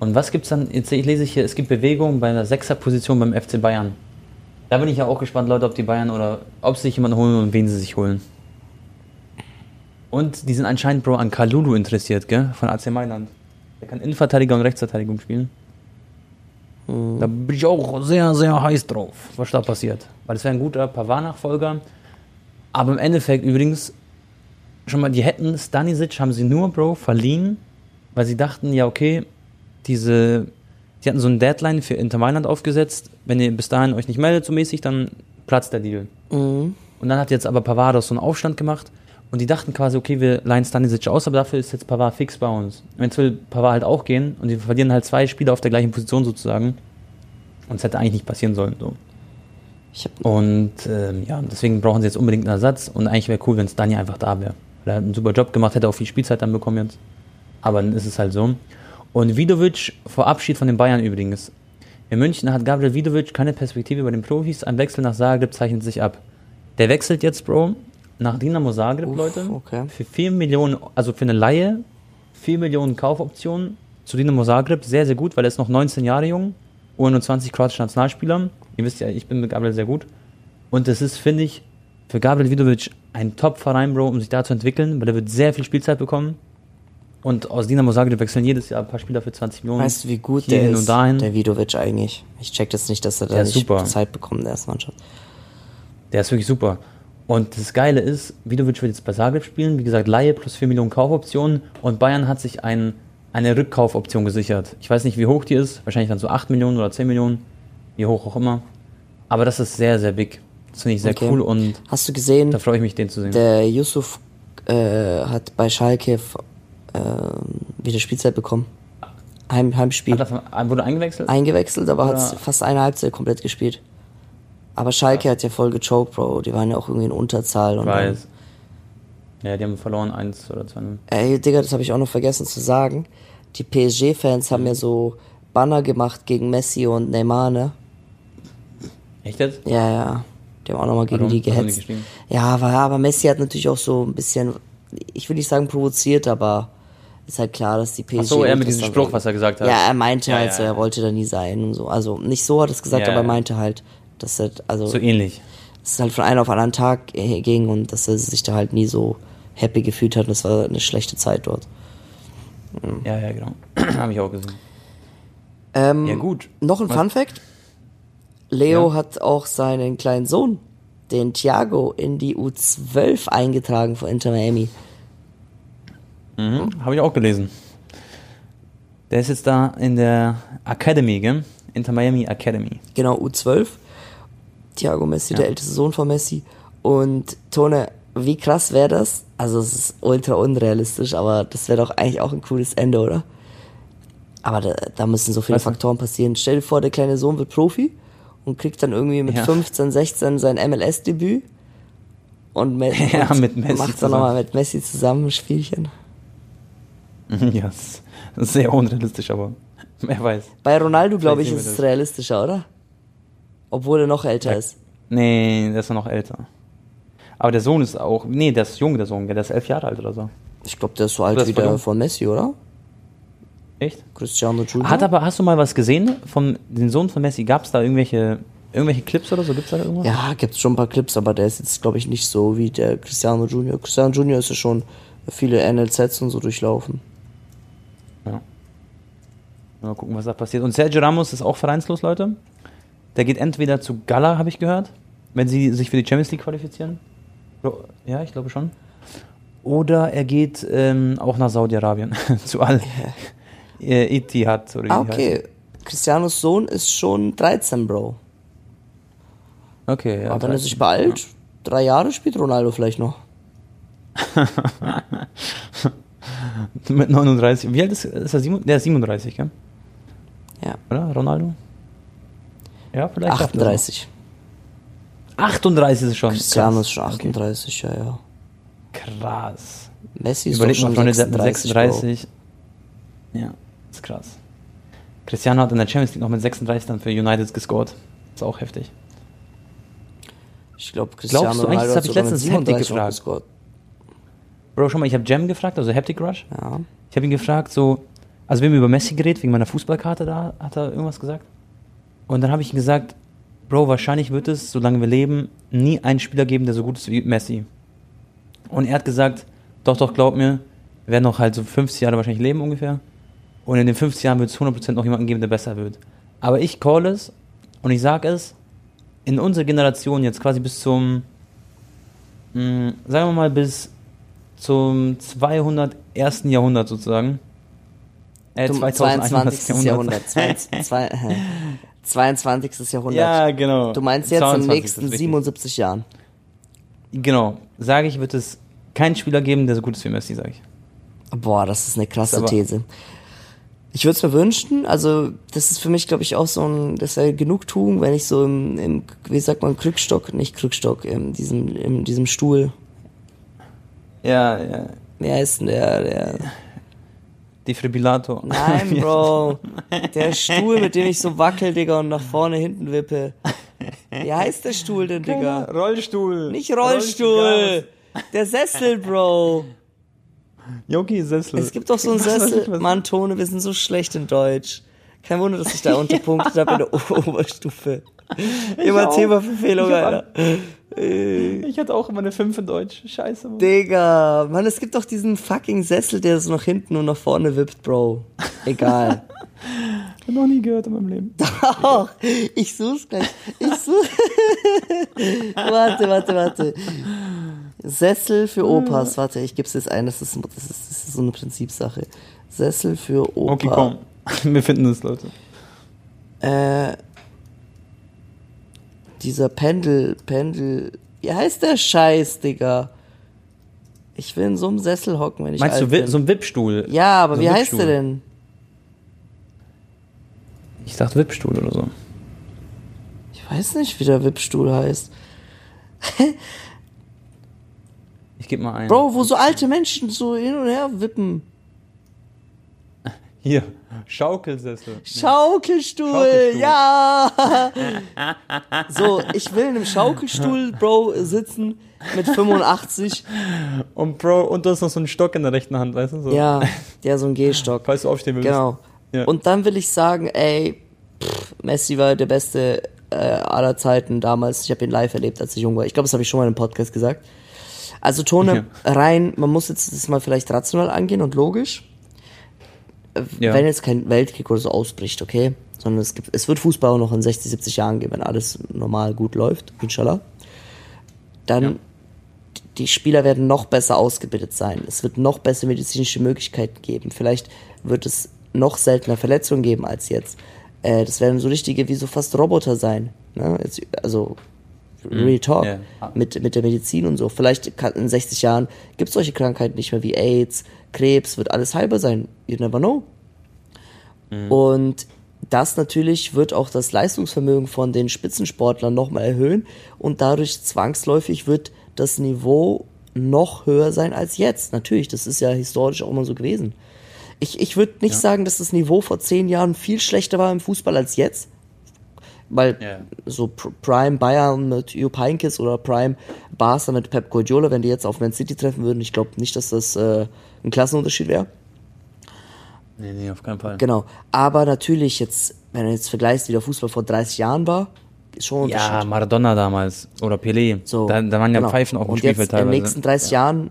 Und was gibt's dann? Jetzt ich lese ich hier, es gibt Bewegung bei der Sechserposition beim FC Bayern. Da bin ich ja auch gespannt, Leute, ob die Bayern oder ob sie sich jemanden holen und wen sie sich holen. Und die sind anscheinend, Bro, an Kalulu interessiert, gell? Von AC Mailand. Der kann Innenverteidiger und Rechtsverteidigung spielen. Da bin ich auch sehr, sehr heiß drauf, was da passiert. Weil das wäre ein guter Pavard-Nachfolger. Aber im Endeffekt übrigens, schon mal, die hätten Stanisic, haben sie nur, Bro, verliehen, weil sie dachten, ja, okay, diese, die hatten so ein Deadline für Inter Mailand aufgesetzt. Wenn ihr bis dahin euch nicht meldet, so mäßig, dann platzt der Deal. Mhm. Und dann hat jetzt aber Pavard so einen Aufstand gemacht. Und die dachten quasi, okay, wir leihen Stanisic aus, aber dafür ist jetzt Pavard fix bei uns. Und jetzt will Pavard halt auch gehen und die verlieren halt zwei Spieler auf der gleichen Position sozusagen. Und es hätte eigentlich nicht passieren sollen. So. Und ähm, ja, deswegen brauchen sie jetzt unbedingt einen Ersatz. Und eigentlich wäre cool, wenn Stani einfach da wäre. Weil er hat einen super Job gemacht, hätte auch viel Spielzeit dann bekommen jetzt. Aber dann ist es halt so. Und Vidovic vor Abschied von den Bayern übrigens. In München hat Gabriel Vidovic keine Perspektive bei den Profis. Ein Wechsel nach Zagreb zeichnet sich ab. Der wechselt jetzt, Bro, nach Dinamo Zagreb, Uff, Leute. okay. Für 4 Millionen, also für eine Laie, 4 Millionen Kaufoptionen zu Dinamo Zagreb. Sehr, sehr gut, weil er ist noch 19 Jahre jung. U21 kroatischer Nationalspieler. Ihr wisst ja, ich bin mit Gabriel sehr gut. Und das ist, finde ich, für Gabriel Vidovic ein Top-Verein, Bro, um sich da zu entwickeln, weil er wird sehr viel Spielzeit bekommen. Und aus Dinamo Zagreb wechseln jedes Jahr ein paar Spieler für 20 Millionen. weißt du, wie gut der und ist, dahin. der Vidovic eigentlich? Ich check das nicht, dass er da nicht super. Zeit bekommt in der ersten Mannschaft. Der ist wirklich super. Und das Geile ist, Vidovic wird jetzt bei Zagreb spielen. Wie gesagt, Laie plus 4 Millionen Kaufoptionen. Und Bayern hat sich ein, eine Rückkaufoption gesichert. Ich weiß nicht, wie hoch die ist. Wahrscheinlich dann so 8 Millionen oder 10 Millionen. Wie hoch auch immer. Aber das ist sehr, sehr big. Das finde ich sehr Okay. cool und Hast du gesehen, da freue ich mich, den zu sehen. der Yusuf äh, hat bei Schalke ähm, wieder Spielzeit bekommen. Heim, Heimspiel. Hat er, wurde eingewechselt? Eingewechselt, aber hat fast eine Halbzeit komplett gespielt. Aber Schalke hat ja voll gechoked, Bro. Die waren ja auch irgendwie in Unterzahl. ich Und weiß. Ja, die haben verloren 1 oder 2. Dann, ey, Digga, das habe ich auch noch vergessen zu sagen. Die PSG-Fans haben ja so Banner gemacht gegen Messi und Neymar, ne? Echt jetzt? Ja, ja. Die haben auch nochmal gegen Warum? die gehetzt. Ja, aber, aber Messi hat natürlich auch so ein bisschen, ich will nicht sagen provoziert, aber ist halt klar, dass die PSG. Ach so, er mit diesem Spruch, was er gesagt hat. Ja, er meinte Ja, halt ja, so, er ja. wollte da nie sein und so. Also nicht so hat er es gesagt, Ja, aber er ja. meinte halt, dass er, also So ähnlich. dass es halt von einem auf anderen Tag ging und dass er sich da halt nie so happy gefühlt hat und es war eine schlechte Zeit dort. Ja, ja, genau. habe ich auch gesehen. Ähm, Ja, gut. Noch ein Was- Fun Fact. Leo Ja. hat auch seinen kleinen Sohn, den Thiago, in die U12 eingetragen von Inter Miami. Mhm, habe ich auch gelesen. Der ist jetzt da in der Academy, gell? Inter Miami Academy. Genau, U12. Thiago Messi, Ja. der älteste Sohn von Messi. Und Tone, wie krass wäre das? Also es ist ultra unrealistisch, aber das wäre doch eigentlich auch ein cooles Ende, oder? Aber da, da müssen so viele denn? Faktoren passieren. Stell dir vor, der kleine Sohn wird Profi und kriegt dann irgendwie mit Ja. 15, 16 sein MLS-Debüt und, Me Ja, macht dann nochmal mit Messi zusammen ein Spielchen. ja, das ist sehr unrealistisch, aber wer weiß. Bei Ronaldo, glaube ich, ist es realistischer, oder? Obwohl er noch älter Ja. ist. Nee, der ist noch älter. Aber der Sohn ist auch. Nee, der ist jung, der Sohn, der ist elf Jahre alt oder so. Ich glaube, der ist so alt ist wie der von Messi, oder? Echt? Cristiano Junior. Hat aber, hast du mal was gesehen vom den Sohn von Messi? Gab es da irgendwelche, irgendwelche Clips oder so? Gibt's da irgendwas? Ja, gibt's schon ein paar Clips, aber der ist jetzt, glaube ich, nicht so wie der Cristiano Junior. Cristiano Junior ist ja schon viele NLZs und so durchlaufen. Ja. Mal gucken, was da passiert. Und Sergio Ramos ist auch vereinslos, Leute. Der geht entweder zu Gala, habe ich gehört, wenn sie sich für die Champions League qualifizieren. Ja, ich glaube schon. Oder er geht ähm, auch nach Saudi-Arabien, zu Al äh, Etihad. Oder Ah, okay. Cristianos Sohn ist schon 13, Bro. Okay, ja. aber wenn er sich beeilt, drei Jahre spielt Ronaldo vielleicht noch. Mit 39. Wie alt ist, ist er? Der ist 37, gell? Ja. Oder? Ronaldo? Ja, vielleicht. schafft er es 38. noch. 38 ist es schon. Cristiano ist schon 38, ja, ja. Krass. Messi ist Überleg schon Freunde, der hat mit 36. 36. Ja, ist krass. Cristiano hat in der Champions League noch mit 36 dann für United gescored. Ist auch heftig. Ich glaube, Cristiano Glaubst du eigentlich, das hat hab ich letztens Haptic 37 noch gefragt. gescored. Bro, schon mal, ich habe Jam gefragt, also Haptic Rush. Ja. Ich habe ihn gefragt, so, also wir haben über Messi geredet, wegen meiner Fußballkarte da, hat er irgendwas gesagt. Und dann habe ich ihm gesagt, Bro, wahrscheinlich wird es, solange wir leben, nie einen Spieler geben, der so gut ist wie Messi. Und er hat gesagt, Doch, doch, glaub mir, wir werden noch halt so 50 Jahre wahrscheinlich leben ungefähr. Und in den 50 Jahren wird es 100% noch jemanden geben, der besser wird. Aber ich call es und ich sag es, in unserer Generation jetzt quasi bis zum, mh, sagen wir mal bis zum 201. Jahrhundert sozusagen. Äh, Du- 22. Jahrhundert. 22, zwei- äh, 22. Jahrhundert. Ja, genau. Du meinst jetzt in den 22 ist nächsten richtig. 77 Jahren. Genau. Sage ich, wird es keinen Spieler geben, der so gut ist wie Messi, sage ich. Boah, das ist eine krasse Aber- These. Ich würde es mir wünschen, also das ist für mich, glaube ich, auch so ein, das wäre Genugtuung, wenn ich so im, im, wie sagt man, Krückstock, nicht Krückstock, in diesem, in diesem Stuhl, Ja, ja. wie heißt denn der, der, Defibrillator. nein, Bro, der Stuhl, mit dem ich so wackel, Digga, und nach vorne, hinten wippe. Wie heißt der Stuhl denn, Digga? Rollstuhl. Nicht Rollstuhl, der Sessel, Bro. Yogi Sessel. Es gibt doch so einen Sessel. Mann, Tone, wir sind so schlecht in Deutsch. Kein Wunder, dass ich da unterpunktet habe in der O- Oberstufe. Immer Ich hab Alter. Ich hatte auch immer eine 5 in Deutsch. Scheiße, Mann. Digga, Mann, es gibt doch diesen fucking Sessel, der so nach hinten und nach vorne wippt, Bro. Egal. Ich hab noch nie gehört in meinem Leben. Doch, ich such's gleich. Ich such. warte, warte, warte. Sessel für Opas. Warte, ich geb's jetzt ein. Das ist, das ist, das ist so eine Prinzipsache. Sessel für Opa. Okay, komm. Wir finden es, Leute. Äh, dieser Pendel, Pendel, wie heißt der Scheiß, Digga? Ich will in so einem Sessel hocken, wenn ich Meinst alt du bin. so ein Wippstuhl? ja, aber so wie heißt der denn? Ich dachte Wippstuhl oder so. Ich weiß nicht, wie der Wippstuhl heißt. Ich geb mal ein. Bro, wo so alte Menschen so hin und her wippen. Hier. Schaukelsessel. Schaukelstuhl, Schaukelstuhl. ja. so, ich will in einem Schaukelstuhl, Bro, sitzen mit 85. Und Bro, und du hast noch so einen Stock in der rechten Hand, weißt du? So. Ja, ja, so ein Gehstock. Falls du aufstehen willst. Genau. Ja. Und dann will ich sagen, ey, pff, Messi war der beste äh, aller Zeiten damals. Ich habe ihn live erlebt, als ich jung war. Ich glaube, das habe ich schon mal im Podcast gesagt. Also Tone rein, man muss jetzt das mal vielleicht rational angehen und logisch. Ja. Wenn jetzt kein Weltkrieg oder so ausbricht, okay? Sondern es gibt, es wird Fußball auch noch in 60, 70 Jahren geben, wenn alles normal gut läuft, inshallah. Dann Ja. die Spieler werden noch besser ausgebildet sein. Es wird noch bessere medizinische Möglichkeiten geben. Vielleicht wird es noch seltener Verletzungen geben als jetzt. Äh, das werden so richtige, wie so fast Roboter sein. Ne? Jetzt, also, Real Talk. ja. Mit, mit der Medizin und so. Vielleicht kann, in 60 Jahren gibt es solche Krankheiten nicht mehr wie AIDS, Krebs, wird alles heilbar sein. You never know. Und das natürlich wird auch das Leistungsvermögen von den Spitzensportlern nochmal erhöhen und dadurch zwangsläufig wird das Niveau noch höher sein als jetzt. Natürlich, das ist ja historisch auch immer so gewesen. Ich, ich würde nicht sagen, dass das Niveau vor zehn Jahren viel schlechter war im Fußball als jetzt. Weil Ja. so Pr- Prime Bayern mit Jupp Heynckes oder Prime Barca mit Pep Guardiola, wenn die jetzt auf Man City treffen würden, ich glaube nicht, dass das äh, ein Klassenunterschied wäre. Nee, nee, auf keinen Fall. Genau. Aber natürlich jetzt, wenn du jetzt vergleichst, wie der Fußball vor 30 Jahren war, ist schon ein Ja, Unterschied. Maradona damals. Oder Pelé. So, da, da waren ja genau. Pfeifen auf dem Und Spielfeld jetzt in teilweise. den nächsten 30 Jahren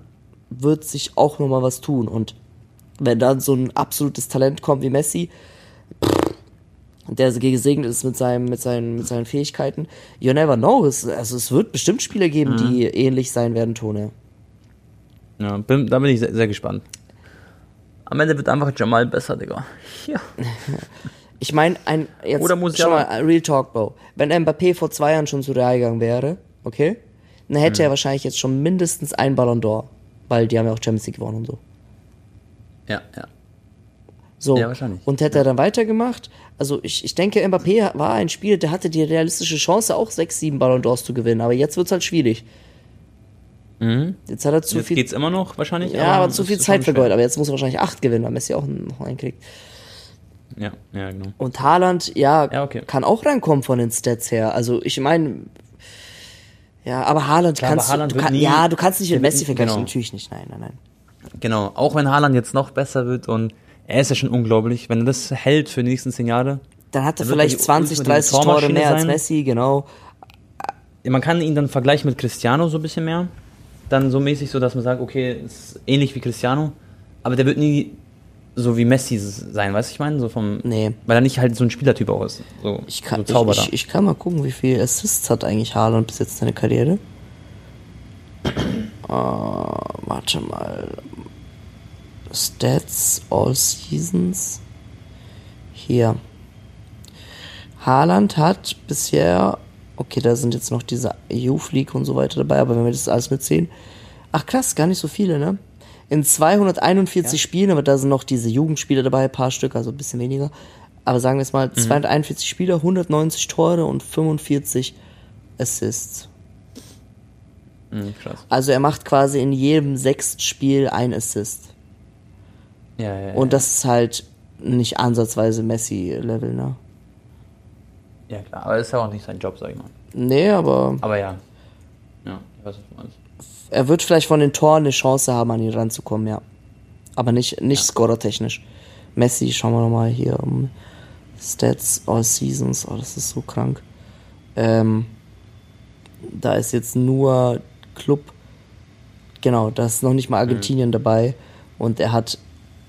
wird sich auch nochmal was tun. Und wenn dann so ein absolutes Talent kommt wie Messi, der gesegnet ist mit, seinem, mit, seinen, mit seinen Fähigkeiten, you never know. Es, also es wird bestimmt Spieler geben, die Mhm. ähnlich sein werden, Tone. Ja, bin, da bin ich sehr, sehr gespannt. Am Ende wird einfach Jamal besser, Digga. Ja. Ich meine, ein jetzt Oder muss schon mal Real Talk, Bro. Wenn Mbappé vor zwei Jahren schon zu Real gegangen wäre, okay, dann hätte Mhm. er wahrscheinlich jetzt schon mindestens ein Ballon d'Or, weil die haben ja auch Champions League gewonnen und so. Ja, ja. So. Ja, wahrscheinlich. Und hätte er dann weitergemacht. Also ich, ich denke, Mbappé war ein Spieler, der hatte die realistische Chance, auch sechs, sieben Ballon d'Ors zu gewinnen. Aber jetzt wird's halt schwierig. Jetzt hat er zu Mhm. Jetzt viel. geht's immer noch wahrscheinlich. ja, aber zu es viel Zeit vergeudet. Aber jetzt muss er wahrscheinlich acht gewinnen, weil Messi auch noch einen kriegt. Ja, ja, genau. Und Haaland, ja, Ja, okay. kann auch reinkommen von den Stats her. Also ich meine, ja, aber Haaland Klar, kannst aber Haaland du, wird kann, nie- ja, du kannst nicht mit wird Messi vergleichen. genau. Natürlich nicht, nein, nein, nein. Genau. Auch wenn Haaland jetzt noch besser wird und er ist ja schon unglaublich. Wenn er das hält für die nächsten zehn Jahre, Dann hat er Dann vielleicht er die 20, ultimative 30 Tore mehr als sein. Messi, genau. man kann ihn dann vergleichen mit Cristiano so ein bisschen mehr. dann so mäßig so, dass man sagt, okay, ist ähnlich wie Cristiano, aber der wird nie so wie Messi sein, weißt du, ich meine? So vom, Nee. Weil er nicht halt so ein Spielertyp auch ist. So, Ich kann, so Zauberer. ich, ich, ich kann mal gucken, wie viel Assists hat eigentlich Haaland bis jetzt in seiner Karriere. Äh, warte mal. Stats, All Seasons. Hier. Haaland hat bisher, okay, da sind jetzt noch diese Youth League und so weiter dabei, aber wenn wir das alles mitziehen, ach krass, gar nicht so viele, ne? In 241 Spielen, aber da sind noch diese Jugendspiele dabei, ein paar Stück, also ein bisschen weniger. Aber sagen wir es mal, 241 Spiele, 190 Tore und 45 Assists. Mhm, krass. Also er macht quasi in jedem sechsten Spiel ein Assist. Ja, ja, ja. Und das ist halt nicht ansatzweise Messi-Level, ne? ja, klar. Aber das ist ja auch nicht sein Job, sag ich mal. Nee, aber Aber ja. Ja, ich weiß, was du meinst. er wird vielleicht von den Toren eine Chance haben, an ihn ranzukommen, ja. Aber nicht, nicht scorertechnisch. Messi, schauen wir nochmal hier um Stats All Seasons. Oh, das ist so krank. Ähm, da ist jetzt nur Club. Genau, da ist noch nicht mal Argentinien dabei. Und er hat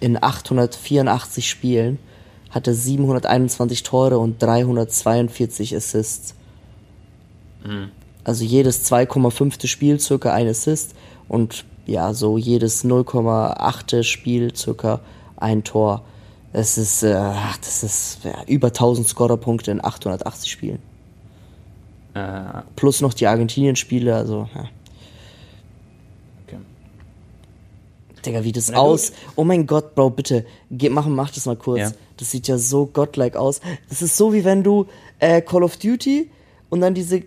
in 884 Spielen hatte 721 Tore und 342 Assists. Also jedes 2,5. Spiel circa ein Assist und ja, so jedes 0,8. Spiel circa ein Tor. Das ist, äh, das ist ja, über 1000 Scorerpunkte in 880 Spielen. Äh, Plus noch die Argentinien-Spiele, also, ja. okay. Digga, wie das Na gut. aus. Oh mein Gott, Bro, bitte, geh, mach, mach das mal kurz. Ja. Das sieht ja so godlike aus. Das ist so wie wenn du äh, Call of Duty und dann diese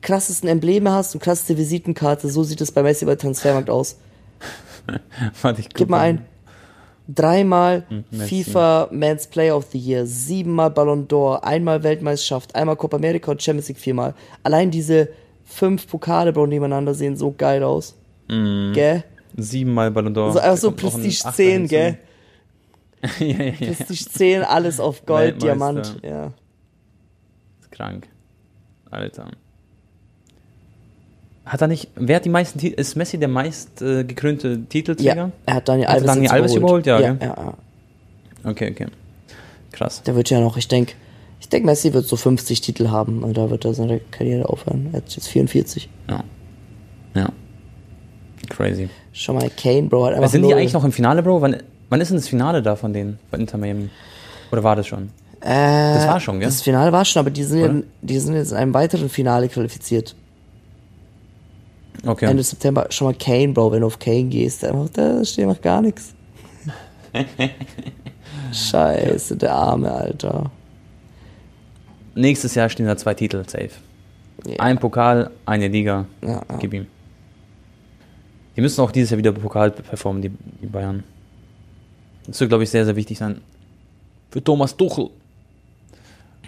krassesten Embleme hast und krasseste Visitenkarte. So sieht es bei Messi bei Transfermarkt aus. Warte, ich Gib mal ein. Dreimal Messi. FIFA Man's Player of the Year, siebenmal Ballon d'Or, einmal Weltmeisterschaft, einmal Copa America und Champions League viermal. Allein diese fünf Pokale, Bro, nebeneinander sehen so geil aus. Gell? Siebenmal Ballon d'Or. So einfach Da so kommt noch ein Prestige Achter 10, hinzu. gell? ja, ja, ja. Prestige 10, alles auf Gold. Diamant. Ja. Ist krank. Alter. Hat er nicht. Wer hat die meisten Titel? Ist Messi der meist äh, gekrönte Titelträger? ja, er hat Daniel Hat Alves, Daniel jetzt Alves überholt? Ja, ja, ja. Okay, okay. Krass. Der wird ja noch, ich denke, ich denke, Messi wird so 50 Titel haben und da wird er seine Karriere aufhören. Er hat jetzt 44. Ja. Ja. Crazy. Schau mal, Kane, Bro, hat einfach sind die eigentlich noch im Finale, Bro? Wann, wann ist denn das Finale da von denen? Von Inter Miami? Oder war das schon? Äh, Das war schon, gell? Das Finale war schon, aber die sind, ja, die sind jetzt in einem weiteren Finale qualifiziert. Okay. Ende September. Schon mal Kane, Bro, wenn du auf Kane gehst, einfach, da steht noch gar nichts. Scheiße, der arme Alter. Nächstes Jahr stehen da zwei Titel, safe. Ja. Ein Pokal, eine Liga. Ja, ja. Gib ihm. Die müssen auch dieses Jahr wieder Pokal performen, die, die Bayern. Das wird, glaube ich, sehr, sehr wichtig sein. Für Thomas Tuchel.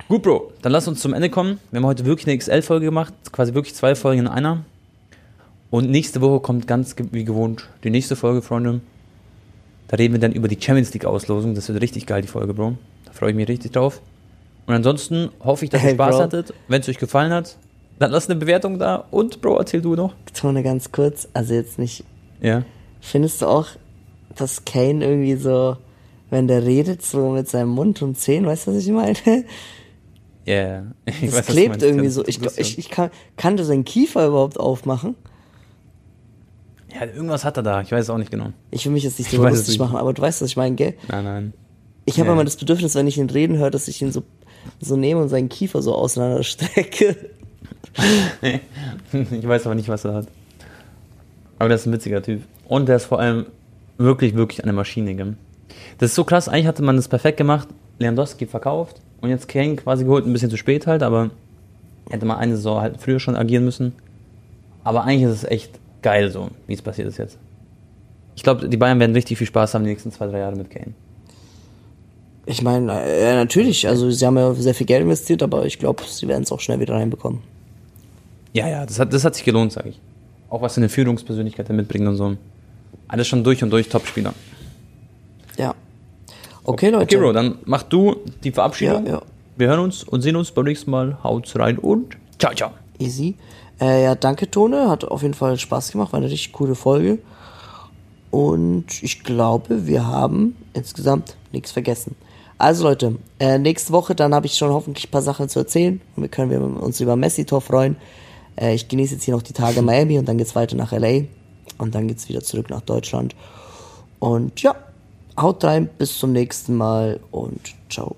Gut, Bro. Dann lass uns zum Ende kommen. Wir haben heute wirklich eine XL-Folge gemacht. Quasi wirklich zwei Folgen in einer. Und nächste Woche kommt ganz wie gewohnt die nächste Folge, Freunde. Da reden wir dann über die Champions League-Auslosung. Das wird richtig geil, die Folge, Bro. Da freue ich mich richtig drauf. Und ansonsten hoffe ich, dass ihr Hey, Spaß Bro. hattet. Wenn es euch gefallen hat, dann lasst eine Bewertung da. Und, Bro, erzähl du noch. Tone ganz kurz, also jetzt nicht. Ja. Findest du auch, dass Kane irgendwie so, wenn der redet, so mit seinem Mund und Zähnen, weißt du, was ich meine? Ja, yeah. ich Das weiß, klebt irgendwie so. Ich, ich, ich kann, kann der seinen Kiefer überhaupt aufmachen? Ja, irgendwas hat er da. Ich weiß es auch nicht genau. Ich will mich jetzt nicht Ich so lustig nicht. machen, aber du weißt, was ich meine, gell? Nein, nein. Ich habe Ja. immer das Bedürfnis, wenn ich ihn reden höre, dass ich ihn so, so nehme und seinen Kiefer so auseinanderstrecke. ich weiß aber nicht, was er hat. Aber der ist ein witziger Typ. Und der ist vor allem wirklich, wirklich eine Maschine. Gell? Das ist so krass. Eigentlich hatte man das perfekt gemacht. Lewandowski verkauft und jetzt Kane quasi geholt. Ein bisschen zu spät halt, aber hätte man eine Saison halt früher schon agieren müssen. Aber eigentlich ist es echt geil so, wie es passiert ist jetzt. Ich glaube, die Bayern werden richtig viel Spaß haben die nächsten zwei, drei Jahre mit Kane. Ich meine, äh, ja, natürlich, also sie haben ja sehr viel Geld investiert, aber ich glaube, sie werden es auch schnell wieder reinbekommen. Ja, ja, das hat, das hat sich gelohnt, sage ich. Auch was eine Führungspersönlichkeit der mitbringt und so. Alles schon durch und durch Top-Spieler. Ja. Okay, Leute. Okay, Bro, dann mach du die Verabschiedung. Ja, ja. Wir hören uns und sehen uns beim nächsten Mal. Haut's rein und ciao, ciao. Easy. Äh, ja, danke Tone, hat auf jeden Fall Spaß gemacht, war eine richtig coole Folge. Und ich glaube, wir haben insgesamt nichts vergessen. Also Leute, äh, nächste Woche, dann habe ich schon hoffentlich ein paar Sachen zu erzählen. Und wir können wir uns über Messi-Tor freuen. Äh, ich genieße jetzt hier noch die Tage in Miami und dann geht's weiter nach LA. Und dann geht's wieder zurück nach Deutschland. Und ja, haut rein, bis zum nächsten Mal und ciao.